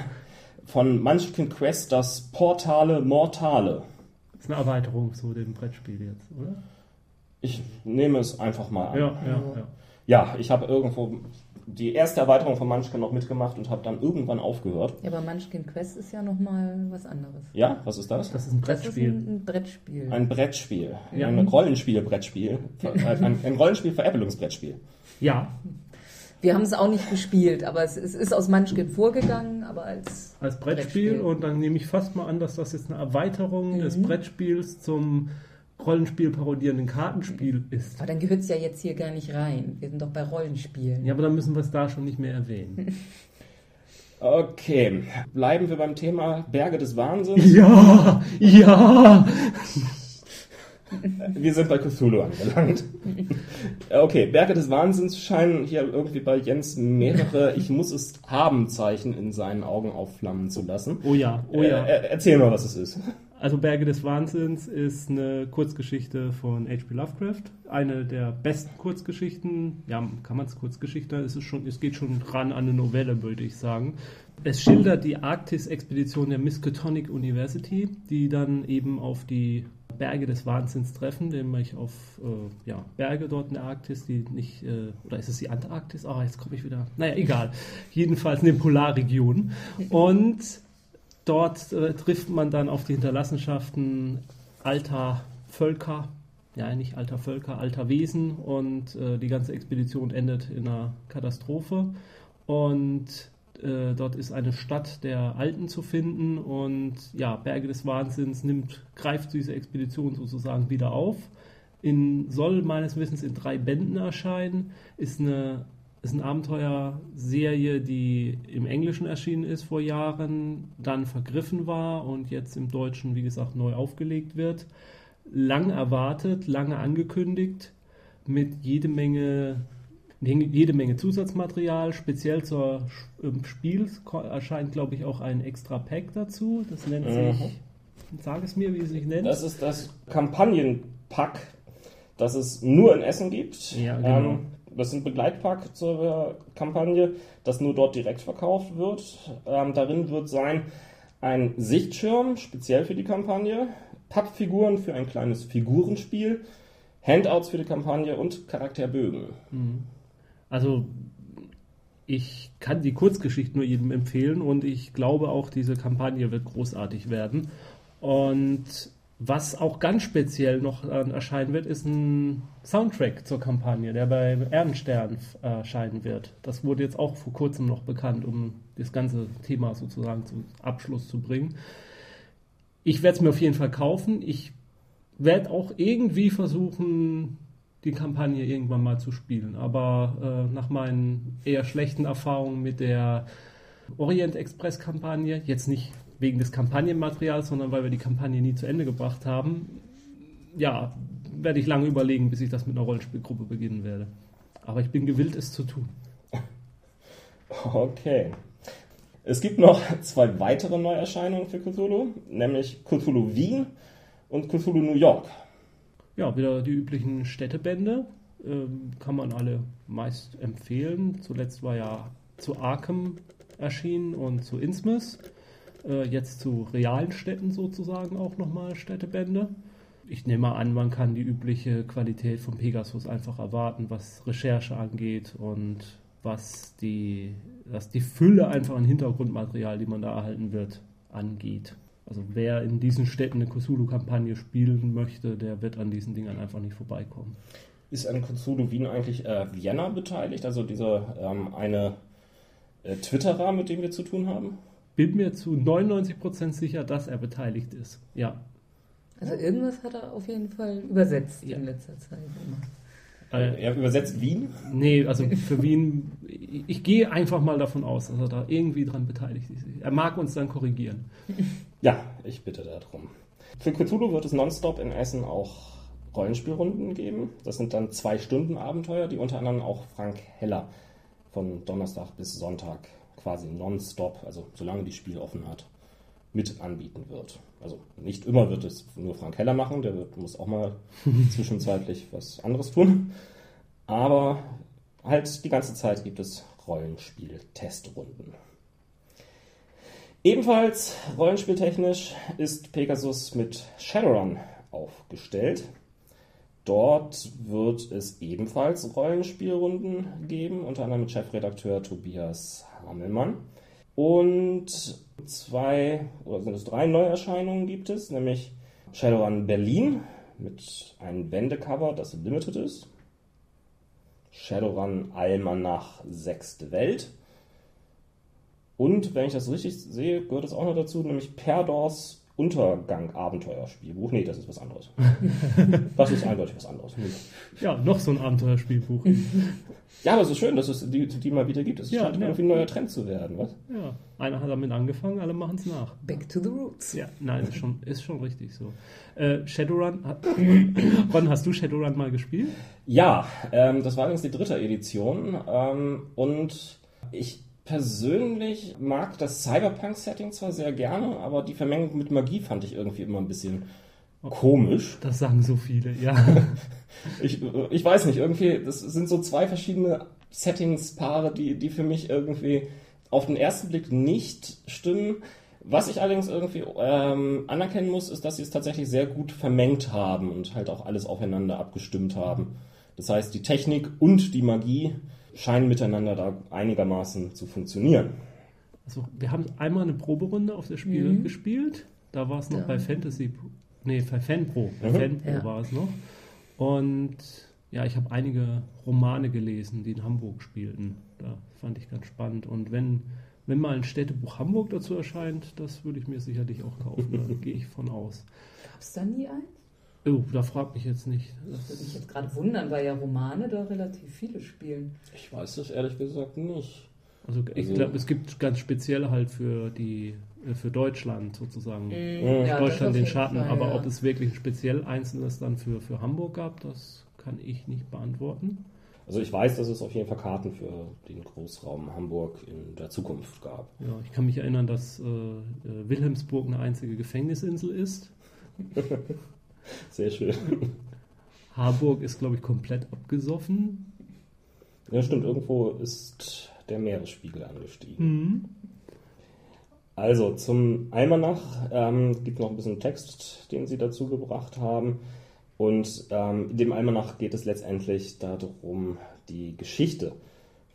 Von Munchkin Quest das Portale Mortale. Das ist eine Erweiterung zu dem Brettspiel jetzt, oder? Ich nehme es einfach mal an. Ja, ja, ja. Ja, ich habe irgendwo die erste Erweiterung von Munchkin noch mitgemacht und habe dann irgendwann aufgehört. Ja, aber Munchkin Quest ist ja nochmal was anderes. Ja, was ist das? Das ist ein Das ist Brettspiel. ein, ein Brettspiel. Ein Brettspiel. Ja. Ein Rollenspiel-Brettspiel. Ein, ein Rollenspiel-Veräppelungsbrettspiel. Ja, Wir haben es auch nicht gespielt, aber es, es ist aus Munchkin vorgegangen, aber als als Brettspiel. Brettspiel. Und dann nehme ich fast mal an, dass das jetzt eine Erweiterung des Mhm. Brettspiels zum Rollenspiel parodierenden Kartenspiel ist. Aber dann gehört es ja jetzt hier gar nicht rein. Wir sind doch bei Rollenspielen. Ja, aber dann müssen wir es da schon nicht mehr erwähnen. Okay, bleiben wir beim Thema Berge des Wahnsinns. Ja, ja. Wir sind bei Cthulhu angelangt. Okay, Berge des Wahnsinns scheinen hier irgendwie bei Jens mehrere Ich muss es haben Zeichen in seinen Augen aufflammen zu lassen. Oh ja, oh ja. Äh, äh, erzähl mal, was es ist. Also Berge des Wahnsinns ist eine Kurzgeschichte von H.P. Lovecraft. Eine der besten Kurzgeschichten. Ja, kann man es Kurzgeschichte? Es, ist schon, es geht schon ran an eine Novelle, würde ich sagen. Es schildert die Arktis-Expedition der Miskatonic University, die dann eben auf die Berge des Wahnsinns treffen, nämlich auf äh, ja, Berge dort in der Arktis, die nicht, äh, oder ist es die Antarktis? Ah, jetzt komme ich wieder. Naja, egal. Jedenfalls in den Polarregionen. Und Dort äh, trifft man dann auf die Hinterlassenschaften alter Völker, ja nicht alter Völker, alter Wesen und äh, die ganze Expedition endet in einer Katastrophe und äh, dort ist eine Stadt der Alten zu finden und ja, Berge des Wahnsinns nimmt, greift diese Expedition sozusagen wieder auf. In, soll meines Wissens in drei Bänden erscheinen, ist eine ist eine Abenteuerserie, die im Englischen erschienen ist vor Jahren, dann vergriffen war und jetzt im Deutschen, wie gesagt, neu aufgelegt wird. Lang erwartet, lange angekündigt, mit jede Menge, jede Menge Zusatzmaterial. Speziell zur ähm, Spiel erscheint, glaube ich, auch ein extra Pack dazu. Das nennt mhm. sich, sag es mir, wie es sich nennt. Das ist das Kampagnenpack, das es nur in Essen gibt. Ja, genau. Ähm, das ist ein Begleitpack zur Kampagne, das nur dort direkt verkauft wird. Ähm, darin wird sein ein Sichtschirm, speziell für die Kampagne, Pappfiguren für ein kleines Figurenspiel, Handouts für die Kampagne und Charakterbögen. Mhm. Also ich kann die Kurzgeschichte nur jedem empfehlen und ich glaube auch, diese Kampagne wird großartig werden. Und was auch ganz speziell noch erscheinen wird, ist ein Soundtrack zur Kampagne, der bei Erdenstern erscheinen wird. Das wurde jetzt auch vor kurzem noch bekannt, um das ganze Thema sozusagen zum Abschluss zu bringen. Ich werde es mir auf jeden Fall kaufen. Ich werde auch irgendwie versuchen, die Kampagne irgendwann mal zu spielen. Aber äh, nach meinen eher schlechten Erfahrungen mit der Orient Express Kampagne, jetzt nicht wegen des Kampagnenmaterials, sondern weil wir die Kampagne nie zu Ende gebracht haben, ja, werde ich lange überlegen, bis ich das mit einer Rollenspielgruppe beginnen werde. Aber ich bin gewillt, es zu tun. Okay. Es gibt noch zwei weitere Neuerscheinungen für Cthulhu, nämlich Cthulhu Wien und Cthulhu New York. Ja, wieder die üblichen Städtebände. Ähm, kann man alle meist empfehlen. Zuletzt war ja zu Arkham erschienen und zu Innsmouth. Äh, jetzt zu realen Städten sozusagen auch nochmal Städtebände. Ich nehme an, man kann die übliche Qualität von Pegasus einfach erwarten, was Recherche angeht und was die, was die Fülle einfach an Hintergrundmaterial, die man da erhalten wird, angeht. Also wer in diesen Städten eine Cthulhu-Kampagne spielen möchte, der wird an diesen Dingern einfach nicht vorbeikommen. Ist an Cthulhu Wien eigentlich äh, Vienna beteiligt? Also dieser ähm, eine äh, Twitterer, mit dem wir zu tun haben? Bin mir zu 99% sicher, dass er beteiligt ist. Ja. Also irgendwas hat er auf jeden Fall übersetzt ja. in letzter Zeit immer. Äh, er übersetzt Wien? Nee, also für Wien, ich, ich gehe einfach mal davon aus, dass er da irgendwie dran beteiligt ist. Er mag uns dann korrigieren. Ja, ich bitte darum. Für Cthulhu wird es nonstop in Essen auch Rollenspielrunden geben. Das sind dann zwei Stunden Abenteuer, die unter anderem auch Frank Heller von Donnerstag bis Sonntag quasi nonstop, also solange die Spiel offen hat, mit anbieten wird. Also nicht immer wird es nur Frank Heller machen, der wird, muss auch mal zwischenzeitlich was anderes tun. Aber halt die ganze Zeit gibt es Rollenspiel-Testrunden. Ebenfalls rollenspieltechnisch ist Pegasus mit Shadowrun aufgestellt. Dort wird es ebenfalls Rollenspielrunden geben, unter anderem mit Chefredakteur Tobias Hamelmann. Und zwei, oder sind es drei Neuerscheinungen gibt es, nämlich Shadowrun Berlin mit einem Wendecover, das limited ist. Shadowrun Almanach Sechste Welt. Und, wenn ich das richtig sehe, gehört es auch noch dazu, nämlich Perdors Untergang-Abenteuerspielbuch. Nee, das ist was anderes. das ist eindeutig was anderes. Nee. Ja, noch so ein Abenteuerspielbuch. ja, aber es ist schön, dass es die, die mal wieder gibt. Es ja, scheint ja. irgendwie ein neuer Trend zu werden, was? Ja, einer hat damit angefangen, alle machen es nach. Back to the roots. Ja, nein, ist schon, ist schon richtig so. Äh, Shadowrun, hat, Ron, hast du Shadowrun mal gespielt? Ja, ähm, das war übrigens die dritte Edition ähm, und ich persönlich mag das Cyberpunk-Setting zwar sehr gerne, aber die Vermengung mit Magie fand ich irgendwie immer ein bisschen komisch. Das sagen so viele, ja. ich, ich weiß nicht, irgendwie, das sind so zwei verschiedene Settings-Paare, die, die für mich irgendwie auf den ersten Blick nicht stimmen. Was ich allerdings irgendwie ähm, anerkennen muss, ist, dass sie es tatsächlich sehr gut vermengt haben und halt auch alles aufeinander abgestimmt haben. Das heißt, die Technik und die Magie scheinen miteinander da einigermaßen zu funktionieren. Also wir haben einmal eine Proberunde auf das Spiel mhm. gespielt. Da war es noch ja. bei Fantasy, nee, bei Fanpro. Bei mhm. Fanpro ja. war es noch. Und ja, ich habe einige Romane gelesen, die in Hamburg spielten. Da fand ich ganz spannend. Und wenn, wenn mal ein Städtebuch Hamburg dazu erscheint, das würde ich mir sicherlich auch kaufen. Da gehe ich von aus. Gab es da nie eins? Oh, da fragt mich jetzt nicht. Das würde mich jetzt gerade wundern, weil ja Romane da relativ viele spielen. Ich weiß das ehrlich gesagt nicht. Also ich Also- glaube, es gibt ganz spezielle halt für die äh, für Deutschland sozusagen. Mhm. Ja, Deutschland den Schatten, Fall, aber ja. ob es wirklich ein speziell einzelnes dann für, für Hamburg gab, das kann ich nicht beantworten. Also ich weiß, dass es auf jeden Fall Karten für den Großraum Hamburg in der Zukunft gab. Ja, ich kann mich erinnern, dass äh, äh, Wilhelmsburg eine einzige Gefängnisinsel ist. Sehr schön. Harburg ist, glaube ich, komplett abgesoffen. Ja, stimmt, irgendwo ist der Meeresspiegel angestiegen. Mhm. Also zum Almanach ähm, gibt noch ein bisschen Text, den sie dazu gebracht haben. Und ähm, in dem Almanach geht es letztendlich darum, die Geschichte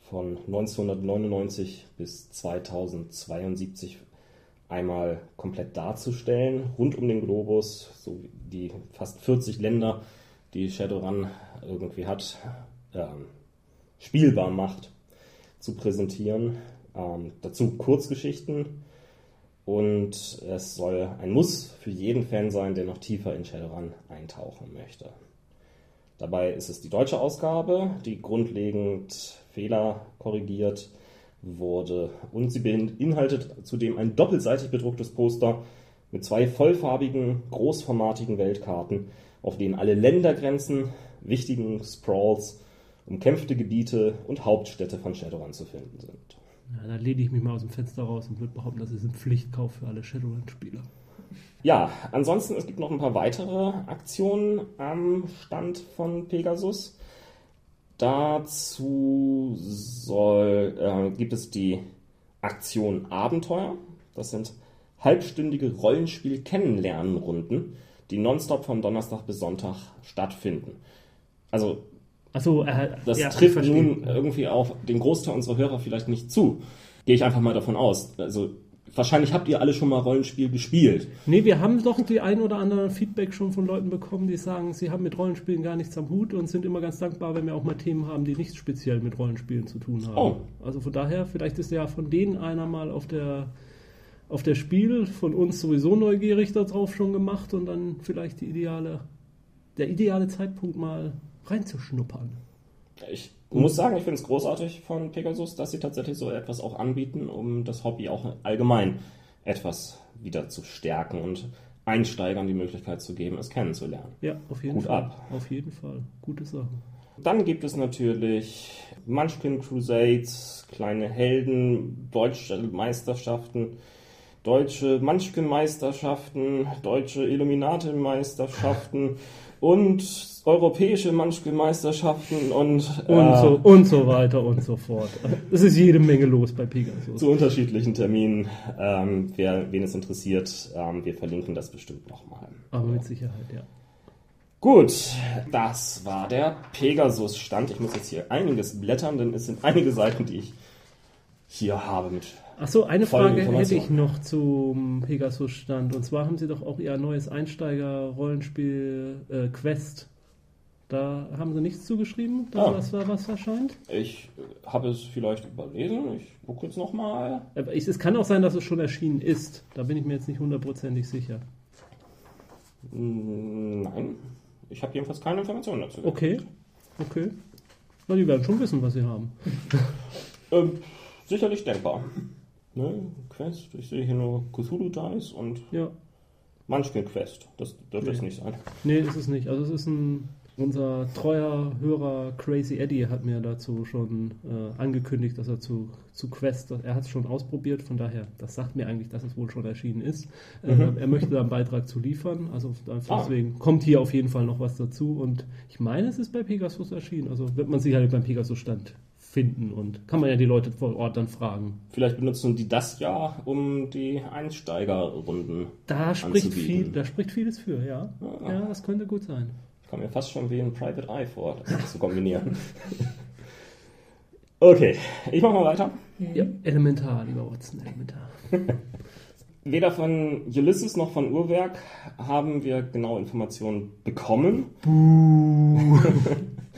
von 1999 bis 2072 einmal komplett darzustellen, rund um den Globus, so die fast 40 Länder, die Shadowrun irgendwie hat, ähm, spielbar macht, zu präsentieren. Ähm, dazu Kurzgeschichten, und es soll ein Muss für jeden Fan sein, der noch tiefer in Shadowrun eintauchen möchte. Dabei ist es die deutsche Ausgabe, die grundlegend Fehler korrigiert wurde. Und sie beinhaltet zudem ein doppelseitig bedrucktes Poster mit zwei vollfarbigen, großformatigen Weltkarten, auf denen alle Ländergrenzen, wichtigen Sprawls, umkämpfte Gebiete und Hauptstädte von Shadowrun zu finden sind. Ja, da lehne ich mich mal aus dem Fenster raus und würde behaupten, das ist ein Pflichtkauf für alle Shadowrun-Spieler. Ja, ansonsten, es gibt noch ein paar weitere Aktionen am Stand von Pegasus. Dazu soll, äh, gibt es die Aktion Abenteuer. Das sind halbstündige Rollenspiel-Kennenlernen-Runden, die nonstop von Donnerstag bis Sonntag stattfinden. Also Achso, äh, das ja, trifft nun irgendwie auf den Großteil unserer Hörer vielleicht nicht zu. Gehe ich einfach mal davon aus. Also wahrscheinlich habt ihr alle schon mal Rollenspiel gespielt. Nee, wir haben doch die ein oder andere Feedback schon von Leuten bekommen, die sagen, sie haben mit Rollenspielen gar nichts am Hut und sind immer ganz dankbar, wenn wir auch mal Themen haben, die nicht speziell mit Rollenspielen zu tun haben. Oh. Also von daher, vielleicht ist ja von denen einer mal auf der auf der Spiel von uns sowieso neugierig darauf schon gemacht und dann vielleicht die ideale, der ideale Zeitpunkt mal reinzuschnuppern. Ich muss sagen, ich finde es großartig von Pegasus, dass sie tatsächlich so etwas auch anbieten, um das Hobby auch allgemein etwas wieder zu stärken und Einsteigern die Möglichkeit zu geben, es kennenzulernen. Ja, auf jeden Hut Fall. ab. Auf jeden Fall. Gute Sache. Dann gibt es natürlich Munchkin Crusades, kleine Helden, deutsche Meisterschaften, deutsche Munchkin-Meisterschaften, deutsche Illuminati-Meisterschaften und europäische Munchkin-Meisterschaften und, Und, äh, so, und so weiter und so fort. Es ist jede Menge los bei Pegasus. zu unterschiedlichen Terminen. Ähm, wer, wen es interessiert, ähm, wir verlinken das bestimmt nochmal. Aber mit Sicherheit, ja. Gut, das war der Pegasus-Stand. Ich muss jetzt hier einiges blättern, denn es sind einige Seiten, die ich hier habe mit. Achso, eine Frage hätte ich noch zum Pegasus-Stand. Und zwar haben Sie doch auch Ihr neues Einsteiger-Rollenspiel äh, Quest. Da haben Sie nichts zugeschrieben, dass Ah. war, was erscheint? Ich habe es vielleicht überlesen. Ich gucke jetzt nochmal. Es kann auch sein, dass es schon erschienen ist. Da bin ich mir jetzt nicht hundertprozentig sicher. Nein, ich habe jedenfalls keine Informationen dazu. Okay, okay. Na, die werden schon wissen, was sie haben. Ähm, sicherlich denkbar. Ne? Quest, ich sehe hier nur Cthulhu Dice und Ja, Munchkin Quest. Das dürfte es Nee. nicht sein. nee, ist es nicht. Also es ist ein... Unser treuer Hörer Crazy Eddie hat mir dazu schon äh, angekündigt, dass er zu, zu Quest, er hat es schon ausprobiert, von daher, das sagt mir eigentlich, dass es wohl schon erschienen ist. Mhm. Äh, er möchte da einen Beitrag zu liefern, also Ah. deswegen kommt hier auf jeden Fall noch was dazu und ich meine, es ist bei Pegasus erschienen, also wird man sicherlich beim Pegasus-Stand finden und kann man ja die Leute vor Ort dann fragen. Vielleicht benutzen die das ja, um die Einsteigerrunden. Da spricht, Anzubieten. viel, da spricht vieles für, ja. Ah. Ja, das könnte gut sein. Ich komme mir fast schon wie ein Private Eye vor, das zu kombinieren. okay, ich mache mal weiter. Ja, elementar, lieber Watson, elementar. Weder von Ulysses noch von Uhrwerk haben wir genaue Informationen bekommen.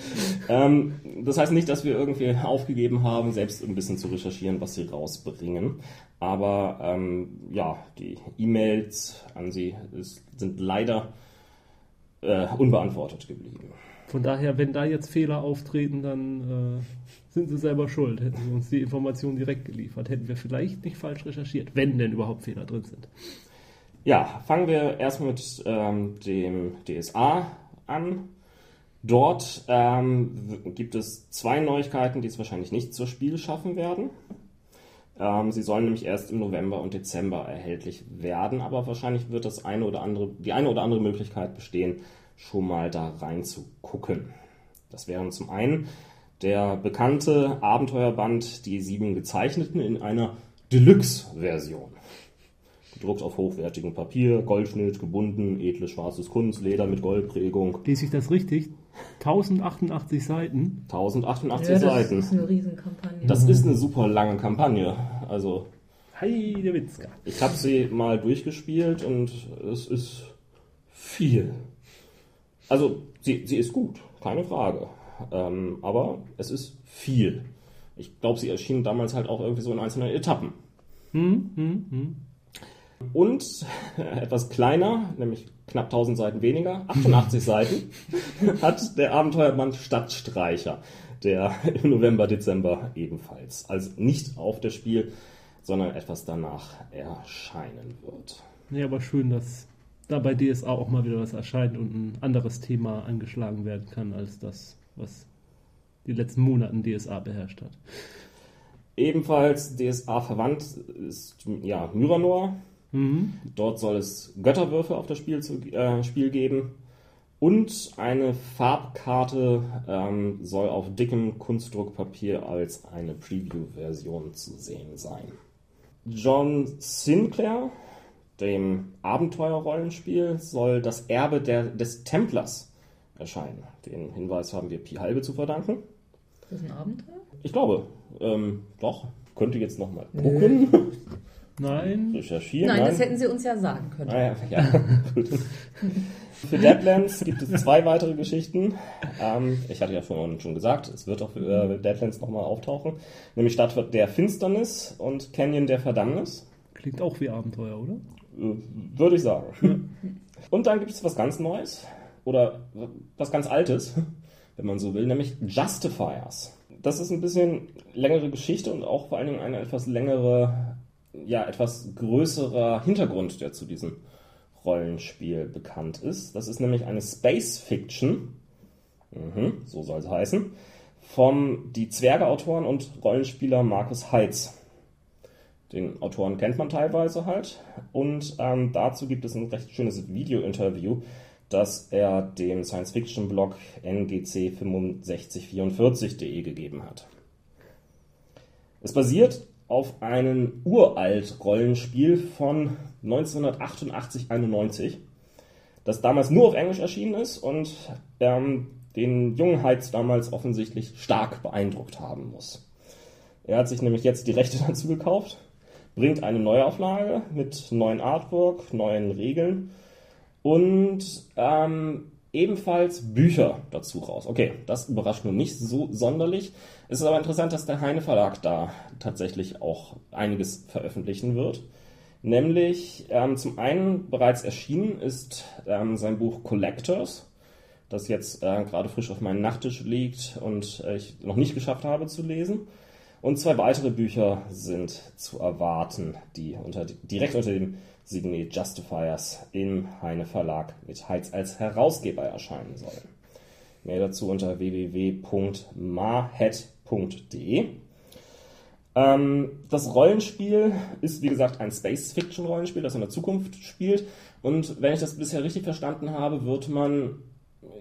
ähm, das heißt nicht, dass wir irgendwie aufgegeben haben, selbst ein bisschen zu recherchieren, was sie rausbringen. Aber ähm, ja, die E-Mails an sie ist, sind leider äh, unbeantwortet geblieben. Von daher, wenn da jetzt Fehler auftreten, dann äh, sind sie selber schuld. Hätten sie uns die Information direkt geliefert, hätten wir vielleicht nicht falsch recherchiert, wenn denn überhaupt Fehler drin sind. Ja, fangen wir erstmal mit ähm, dem DSA an. Dort ähm, gibt es zwei Neuigkeiten, die es wahrscheinlich nicht zur Spiel schaffen werden. Ähm, sie sollen nämlich erst im November und Dezember erhältlich werden, aber wahrscheinlich wird das eine oder andere, die eine oder andere Möglichkeit bestehen, schon mal da reinzugucken. Das wären zum einen der bekannte Abenteuerband Die sieben Gezeichneten in einer Deluxe-Version. Gedruckt auf hochwertigem Papier, Goldschnitt, gebunden, edles schwarzes Kunstleder mit Goldprägung. Lese ich das richtig? 1088 Seiten? 1088 Ja, das Seiten. ist eine Riesenkampagne. Das ist eine super lange Kampagne. Also, Heide Witzka. ich habe sie mal durchgespielt und es ist viel. Also, sie, sie ist gut, keine Frage. Ähm, aber es ist viel. Ich glaube, sie erschien damals halt auch irgendwie so in einzelnen Etappen. Hm, hm, hm. Und etwas kleiner, nämlich knapp 1000 Seiten weniger, 88 Seiten, hat der Abenteuerband Stadtstreicher, der im November, Dezember ebenfalls, also nicht auf das Spiel, sondern etwas danach erscheinen wird. Nee, aber schön, dass da bei DSA auch mal wieder was erscheint und ein anderes Thema angeschlagen werden kann, als das, was die letzten Monaten DSA beherrscht hat. Ebenfalls DSA verwandt ist ja Myranor. Mhm. Dort soll es Götterwürfe auf das Spiel, zu, äh, Spiel geben. Und eine Farbkarte ähm, soll auf dickem Kunstdruckpapier als eine Preview-Version zu sehen sein. John Sinclair, dem Abenteuerrollenspiel, soll das Erbe der, des Templers erscheinen. Den Hinweis haben wir Pi Halbe zu verdanken. Ist das ein Abenteuer? Ich glaube, ähm, doch. Könnte jetzt nochmal gucken, Nein. recherchieren. Nein, das hätten sie uns ja sagen können. Ah, ja, ja. gut. Für Deadlands gibt es zwei weitere Geschichten. Ähm, ich hatte ja vorhin schon gesagt, es wird auch für äh, Deadlands nochmal auftauchen. Nämlich Stadt der Finsternis und Canyon der Verdammnis. Klingt auch wie Abenteuer, oder? Äh, Würde ich sagen. Und dann gibt es was ganz Neues. Oder was ganz Altes, wenn man so will, nämlich Justifiers. Das ist ein bisschen längere Geschichte und auch vor allen Dingen eine etwas längere, ja, etwas größerer Hintergrund, der zu diesem Rollenspiel bekannt ist. Das ist nämlich eine Space Fiction, mhm, so soll es heißen, vom die Zwerge-Autoren und Rollenspieler Markus Heitz. Den Autoren kennt man teilweise halt. Und ähm, dazu gibt es ein recht schönes Video-Interview, das er dem Science-Fiction-Blog ngc6544.de gegeben hat. Es basiert auf einem uralt Rollenspiel von 1988-91, das damals nur auf Englisch erschienen ist und ähm, den jungen Heitz damals offensichtlich stark beeindruckt haben muss. Er hat sich nämlich jetzt die Rechte dazu gekauft, bringt eine Neuauflage mit neuen Artwork, neuen Regeln und ähm, ebenfalls Bücher dazu raus. Okay, das überrascht nun nicht so sonderlich. Es ist aber interessant, dass der Heine Verlag da tatsächlich auch einiges veröffentlichen wird. Nämlich ähm, zum einen bereits erschienen ist ähm, sein Buch Collectors, das jetzt äh, gerade frisch auf meinem Nachttisch liegt und äh, ich noch nicht geschafft habe zu lesen. Und zwei weitere Bücher sind zu erwarten, die unter, direkt unter dem Signet Justifiers im Heine Verlag mit Heiz als Herausgeber erscheinen sollen. Mehr dazu unter www.mahead.de. Ähm, das Rollenspiel ist, wie gesagt, ein Space-Fiction-Rollenspiel, das in der Zukunft spielt. Und wenn ich das bisher richtig verstanden habe, wird man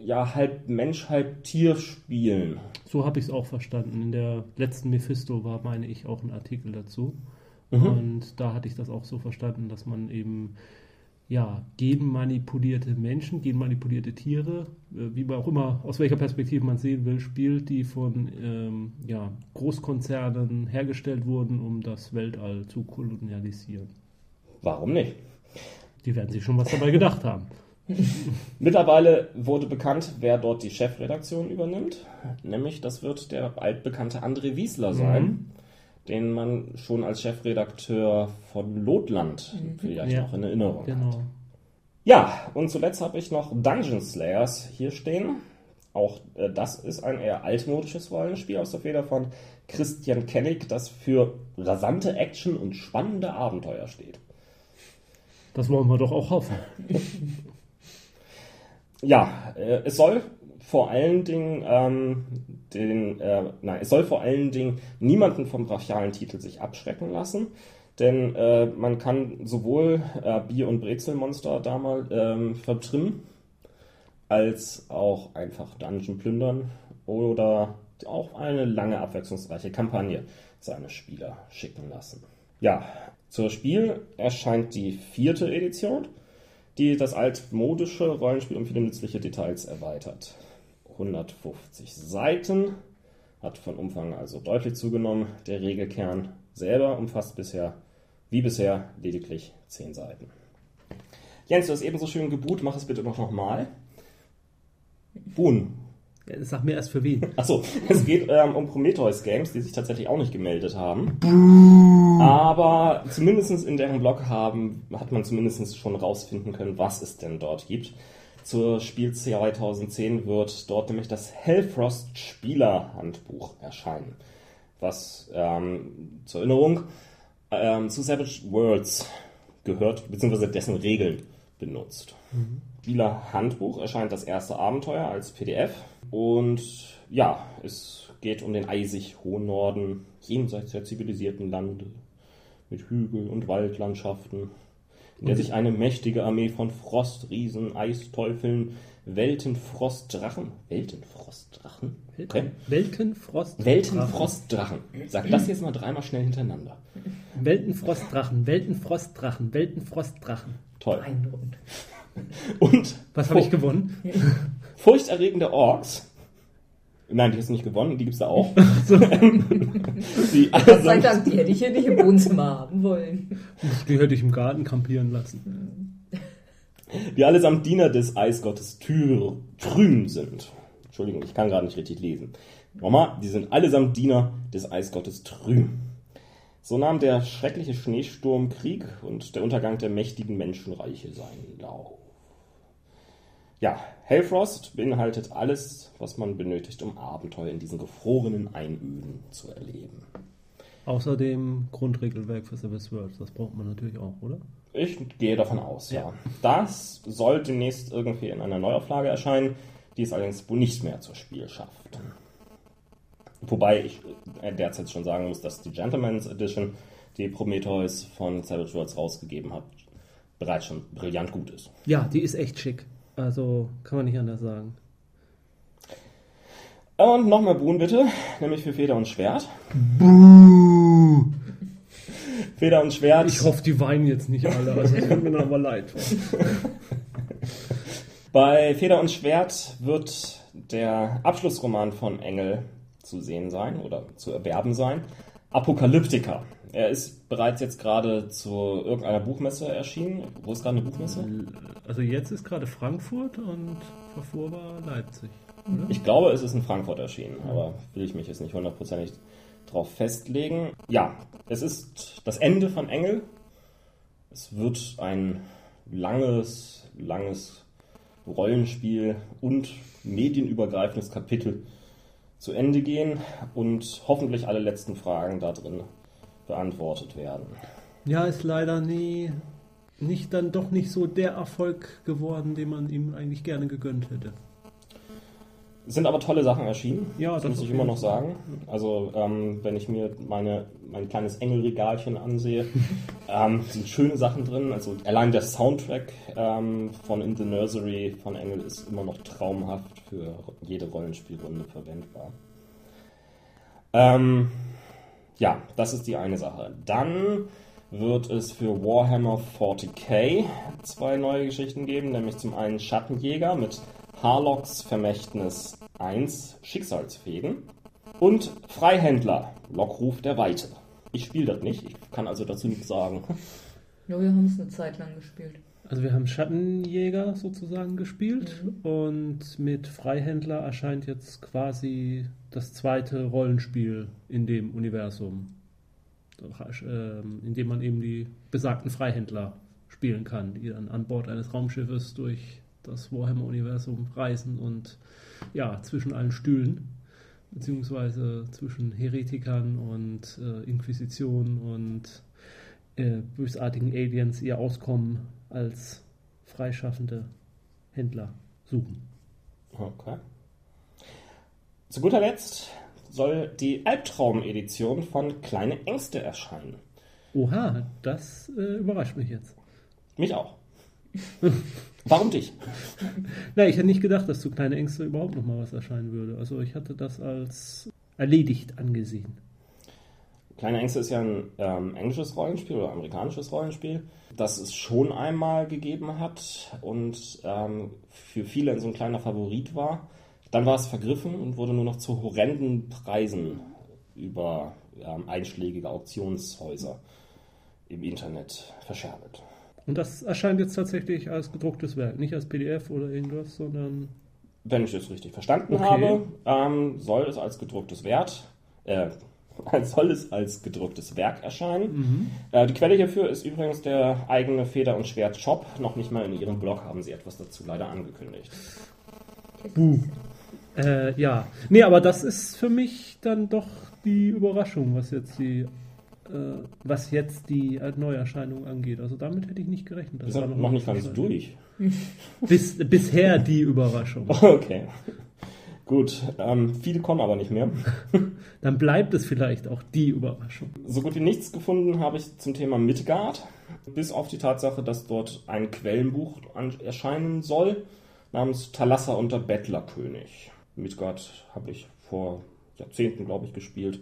ja halb Mensch, halb Tier spielen. So habe ich es auch verstanden. In der letzten Mephisto war, meine ich, auch ein Artikel dazu. Und da hatte ich das auch so verstanden, dass man eben ja, genmanipulierte Menschen, genmanipulierte Tiere, äh, wie man auch immer, aus welcher Perspektive man sehen will, spielt, die von ähm, ja, Großkonzernen hergestellt wurden, um das Weltall zu kolonialisieren. Warum nicht? Die werden sich schon was dabei gedacht haben. Mittlerweile wurde bekannt, wer dort die Chefredaktion übernimmt. Nämlich, das wird der altbekannte André Wiesler sein, Mhm. Den man schon als Chefredakteur von Lotland vielleicht Ja. noch in Erinnerung hat. Genau. Ja, und zuletzt habe ich noch Dungeon Slayers hier stehen. Auch äh, das ist ein eher altmodisches Rollenspiel aus der Feder von Christian Kennig, das für rasante Action und spannende Abenteuer steht. Das wollen wir doch auch hoffen. Ja, äh, es soll vor allen Dingen ähm, den, äh, nein, es soll vor allen Dingen niemanden vom brachialen Titel sich abschrecken lassen, denn äh, man kann sowohl äh, Bier- und Brezelmonster da mal ähm, vertrimmen, als auch einfach Dungeon plündern oder auch eine lange abwechslungsreiche Kampagne seine Spieler schicken lassen. Ja, zur Spiel erscheint die vierte Edition die das altmodische Rollenspiel um viele nützliche Details erweitert. 150 Seiten, hat von Umfang also deutlich zugenommen. Der Regelkern selber umfasst bisher, wie bisher, lediglich 10 Seiten. Jens, du hast eben so schön geboot, mach es bitte noch nochmal. Boon. Sag mir erst für wen. Achso, es geht ähm, um Prometheus Games, die sich tatsächlich auch nicht gemeldet haben. Aber zumindest in deren Blog haben, hat man zumindest schon rausfinden können, was es denn dort gibt. Zur Spiel 2010 wird dort nämlich das Hellfrost Spielerhandbuch erscheinen. Was ähm, zur Erinnerung ähm, zu Savage Worlds gehört, beziehungsweise dessen Regeln benutzt. Spielerhandbuch erscheint das erste Abenteuer als PDF. Und ja, es geht um den eisig hohen Norden, jenseits der zivilisierten Lande, mit Hügel- und Waldlandschaften, in der sich eine mächtige Armee von Frostriesen, Eisteufeln, Weltenfrostdrachen, Weltenfrostdrachen? Okay. Weltenfrost. Weltenfrostdrachen. Sag das jetzt mal dreimal schnell hintereinander. Weltenfrostdrachen, Weltenfrostdrachen, Weltenfrostdrachen. Toll. Beeindruckend. Und Was habe ich gewonnen? furchterregende Orks. Nein, die hast du nicht gewonnen, die gibt's da auch. die Gott sei Dank, die hätte ich hier nicht im Wohnzimmer haben wollen. Die hätte ich im Garten kampieren lassen. die allesamt Diener des Eisgottes Tyr, Trüm sind. Entschuldigung, ich kann gerade nicht richtig lesen. Nochmal, die sind allesamt Diener des Eisgottes Trüm. So nahm der schreckliche Schneesturmkrieg und der Untergang der mächtigen Menschenreiche seinen Lauf. Ja, Hellfrost beinhaltet alles, was man benötigt, um Abenteuer in diesen gefrorenen Einöden zu erleben. Außerdem Grundregelwerk für Service Worlds. Das braucht man natürlich auch, oder? Ich gehe davon aus, ja. Das soll demnächst irgendwie in einer Neuauflage erscheinen, die es allerdings wohl nicht mehr zur Spiel schafft. Wobei ich äh, derzeit schon sagen muss, dass die Gentleman's Edition, die Prometheus von Savage Worlds rausgegeben hat, bereits schon brillant gut ist. Ja, die ist echt schick. Also kann man nicht anders sagen. Und nochmal Boon bitte, nämlich für Feder und Schwert. Feder und Schwert. Ich hoffe, die weinen jetzt nicht alle. Also es tut mir dann aber leid. Bei Feder und Schwert wird der Abschlussroman von Engel zu sehen sein oder zu erwerben sein. Apokalyptika. Er ist bereits jetzt gerade zu irgendeiner Buchmesse erschienen. Wo ist gerade eine Buchmesse? Also jetzt ist gerade Frankfurt und davor war Leipzig. Ich glaube, es ist in Frankfurt erschienen, aber will ich mich jetzt nicht hundertprozentig drauf festlegen. Ja, es ist das Ende von Engel. Es wird ein langes, langes Rollenspiel und medienübergreifendes Kapitel zu Ende gehen und hoffentlich alle letzten Fragen da drin beantwortet werden. Ja, ist leider nie nicht dann doch nicht so der Erfolg geworden, den man ihm eigentlich gerne gegönnt hätte. Es sind aber tolle Sachen erschienen, Ja, das das muss ich immer noch sagen. Also ähm, wenn ich mir meine, mein kleines Engelregalchen ansehe, ähm, sind schöne Sachen drin. Also allein der Soundtrack ähm, von In the Nursery von Engel ist immer noch traumhaft für jede Rollenspielrunde verwendbar. Ähm, ja, das ist die eine Sache. Dann wird es für Warhammer 40k zwei neue Geschichten geben, nämlich zum einen Schattenjäger mit Harlocks Vermächtnis 1 Schicksalsfäden und Freihändler Lockruf der Weite. Ich spiele das nicht, ich kann also dazu nichts sagen. Ja, wir haben es eine Zeit lang gespielt. Also wir haben Schattenjäger sozusagen gespielt mhm. und mit Freihändler erscheint jetzt quasi das zweite Rollenspiel in dem Universum, ähm, in dem man eben die besagten Freihändler spielen kann, die dann an Bord eines Raumschiffes durch das Warhammer-Universum reisen und ja, zwischen allen Stühlen, beziehungsweise zwischen Heretikern und äh, Inquisition und äh, bösartigen Aliens ihr Auskommen als freischaffende Händler suchen. Okay. Zu guter Letzt soll die Albtraum-Edition von Kleine Ängste erscheinen. Oha, das äh, überrascht mich jetzt. Mich auch. Warum dich? Na, ich hätte nicht gedacht, dass zu Kleine Ängste überhaupt noch mal was erscheinen würde. Also ich hatte das als erledigt angesehen. Kleine Ängste ist ja ein ähm, englisches Rollenspiel oder amerikanisches Rollenspiel, das es schon einmal gegeben hat und ähm, für viele ein so ein kleiner Favorit war. Dann war es vergriffen und wurde nur noch zu horrenden Preisen über ähm, einschlägige Auktionshäuser im Internet verscherbelt. Und das erscheint jetzt tatsächlich als gedrucktes Werk, nicht als PDF oder irgendwas, sondern. Wenn ich das richtig verstanden okay. habe, ähm, soll es als gedrucktes Wert, äh, soll es als gedrucktes Werk erscheinen. Mhm. Äh, die Quelle hierfür ist übrigens der eigene Feder- und Schwert-Shop. Noch nicht mal in ihrem Blog haben sie etwas dazu leider angekündigt. Buh. Äh, ja. Nee, aber das ist für mich dann doch die Überraschung, was jetzt die äh, was jetzt die Neuerscheinung angeht. Also damit hätte ich nicht gerechnet. Das war noch, noch nicht ganz durch. Bis, bisher die Überraschung. Okay. Gut, ähm, viele kommen aber nicht mehr. Dann bleibt es vielleicht auch die Überraschung. So gut wie nichts gefunden habe ich zum Thema Midgard, bis auf die Tatsache, dass dort ein Quellenbuch erscheinen soll, namens Thalassa und der Bettlerkönig. Midgard habe ich vor Jahrzehnten, glaube ich, gespielt.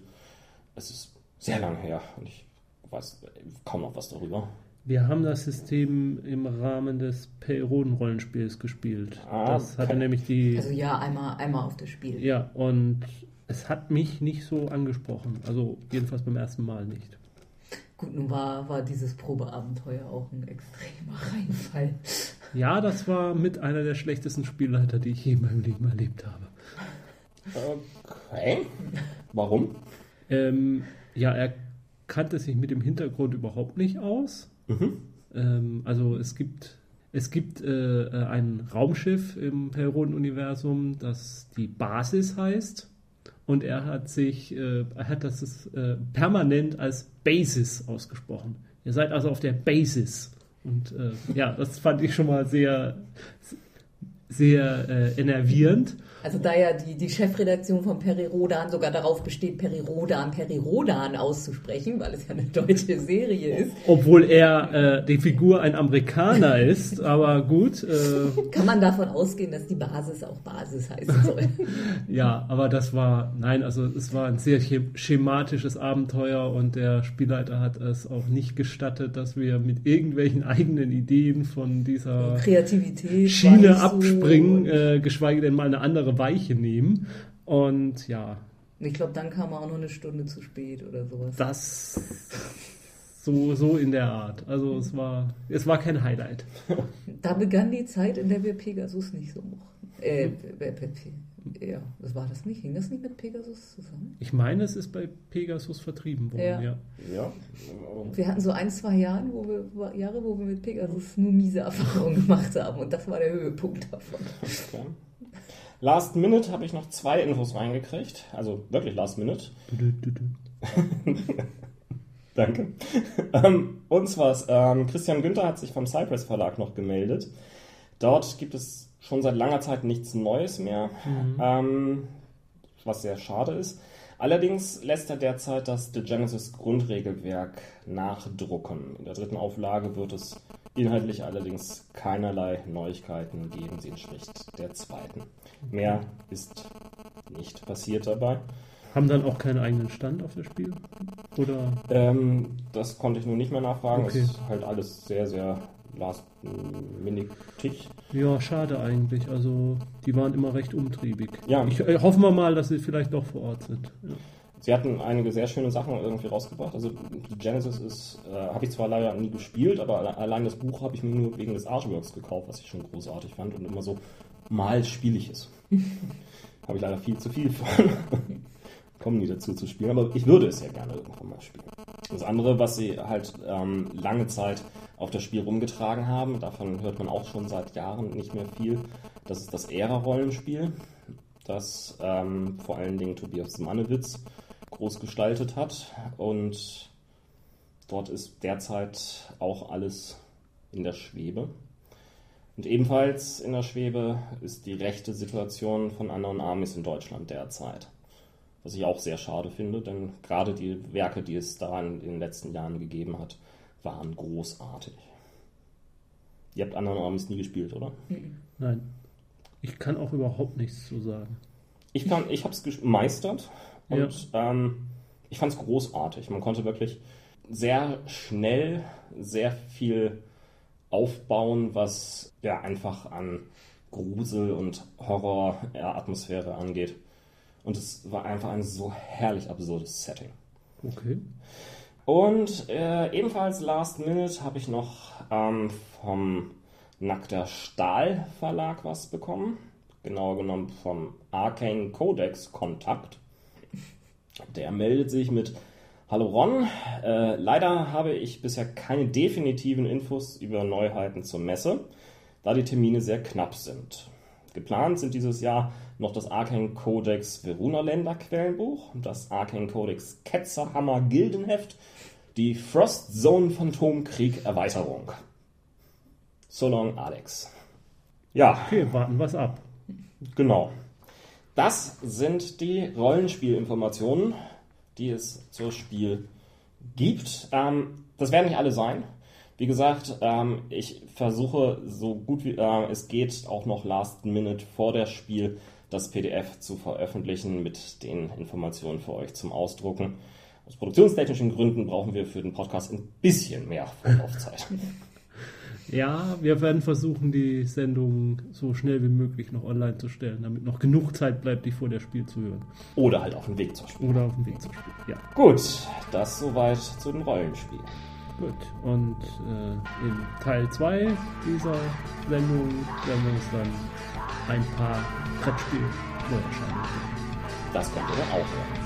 Es ist sehr lange her und ich weiß kaum noch was darüber. Wir haben das System im Rahmen des Perioden-Rollenspiels gespielt. Ah, das hatte nämlich die. Also ja, einmal, einmal auf das Spiel. Ja, und es hat mich nicht so angesprochen. Also jedenfalls beim ersten Mal nicht. Gut, nun war, war dieses Probeabenteuer auch ein extremer Reinfall. Ja, das war mit einer der schlechtesten Spielleiter, die ich je in meinem Leben erlebt habe. Okay. Warum? Ähm, ja, er kannte sich mit dem Hintergrund überhaupt nicht aus. Mhm. Ähm, also es gibt, es gibt äh, ein Raumschiff im Perron-Universum, das die Basis heißt. Und er hat sich, äh, er hat das äh, permanent als Basis ausgesprochen. Ihr seid also auf der Basis. Und äh, ja, das fand ich schon mal sehr, sehr äh, enervierend. Also da ja die, die Chefredaktion von Perirodan sogar darauf besteht, Perirodan, Perirodan auszusprechen, weil es ja eine deutsche Serie ist. Obwohl er äh, die Figur ein Amerikaner ist, aber gut. Äh, Kann man davon ausgehen, dass die Basis auch Basis heißen soll. ja, aber das war, nein, also es war ein sehr schematisches Abenteuer und der Spielleiter hat es auch nicht gestattet, dass wir mit irgendwelchen eigenen Ideen von dieser Kreativität Schiene abspringen, äh, geschweige denn mal eine andere Weiche nehmen. Und ja. Ich glaube, dann kam er auch noch eine Stunde zu spät oder sowas. Das so, so in der Art. Also es war, es war kein Highlight. Da begann die Zeit, in der wir Pegasus nicht so mochten. Äh, ja, das war das nicht. Hing das nicht mit Pegasus zusammen? Ich meine, es ist bei Pegasus vertrieben worden, ja. ja. ja. Wir hatten so ein, zwei Jahre wo, wir, Jahre, wo wir mit Pegasus nur miese Erfahrungen gemacht haben und das war der Höhepunkt davon. Okay. Last Minute habe ich noch zwei Infos reingekriegt. Also wirklich Last Minute. Danke. Ähm, und zwar, ähm, Christian Günther hat sich vom Cypress Verlag noch gemeldet. Dort gibt es schon seit langer Zeit nichts Neues mehr, mhm. ähm, was sehr schade ist. Allerdings lässt er derzeit das The Genesis Grundregelwerk nachdrucken. In der dritten Auflage wird es inhaltlich allerdings keinerlei Neuigkeiten geben. Sie entspricht der zweiten. Mehr ist nicht passiert dabei. Haben dann auch keinen eigenen Stand auf das Spiel? Oder? Ähm, das konnte ich nur nicht mehr nachfragen. Okay. Es ist halt alles sehr, sehr last-minute-tig. Ja, schade eigentlich. Also, die waren immer recht umtriebig. Ja. Ich äh, hoffen wir mal, dass sie vielleicht doch vor Ort sind. Ja. Sie hatten einige sehr schöne Sachen irgendwie rausgebracht. Also Genesis ist, äh, habe ich zwar leider nie gespielt, aber allein das Buch habe ich mir nur wegen des Artworks gekauft, was ich schon großartig fand und immer so mal spielig ist. habe ich leider viel zu viel von. Kommen nie dazu zu spielen, aber ich würde es ja gerne irgendwann mal spielen. Das andere, was sie halt ähm, lange Zeit auf das Spiel rumgetragen haben, davon hört man auch schon seit Jahren nicht mehr viel, das ist das Ära-Rollenspiel, das ähm, vor allen Dingen Tobias Mannewitz groß gestaltet hat. Und dort ist derzeit auch alles in der Schwebe. Und ebenfalls in der Schwebe ist die rechte Situation von anderen Armies in Deutschland derzeit. Was ich auch sehr schade finde, denn gerade die Werke, die es da in den letzten Jahren gegeben hat, waren großartig. Ihr habt anderen Armies nie gespielt, oder? Nein. Ich kann auch überhaupt nichts zu sagen. Ich, ich habe es gemeistert und ja. ähm, ich fand es großartig. Man konnte wirklich sehr schnell sehr viel aufbauen, was ja einfach an Grusel und Horror-Atmosphäre angeht. Und es war einfach ein so herrlich absurdes Setting. Okay. Und äh, ebenfalls Last Minute habe ich noch ähm, vom Nackter Stahl Verlag was bekommen. Genauer genommen vom Arcane Codex Kontakt. Der meldet sich mit Hallo Ron, äh, leider habe ich bisher keine definitiven Infos über Neuheiten zur Messe, da die Termine sehr knapp sind. Geplant sind dieses Jahr noch das Arcane Codex Veruna Länder Quellenbuch, das Arcane Codex Ketzerhammer Gildenheft, die Frost Zone Phantomkrieg Erweiterung. So long, Alex. Ja. Okay, warten wir ab. Genau. Das sind die Rollenspielinformationen, die es zur Spiel gibt. Ähm, das werden nicht alle sein. Wie gesagt, ähm, ich versuche so gut wie äh, es geht auch noch Last Minute vor der Spiel das PDF zu veröffentlichen mit den Informationen für euch zum Ausdrucken. Aus produktionstechnischen Gründen brauchen wir für den Podcast ein bisschen mehr Vorlaufzeit. Ja, wir werden versuchen, die Sendung so schnell wie möglich noch online zu stellen, damit noch genug Zeit bleibt, die vor der Spiel zu hören. Oder halt auf dem Weg zur Spiel. Oder auf dem Weg zur Spiel, ja. Gut, das soweit zu den Rollenspielen. Gut, und äh, in Teil 2 dieser Sendung werden wir uns dann ein paar Brettspiel-Neuerscheinungen Das kommt ihr dann auch hören.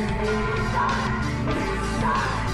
Stop! Stop!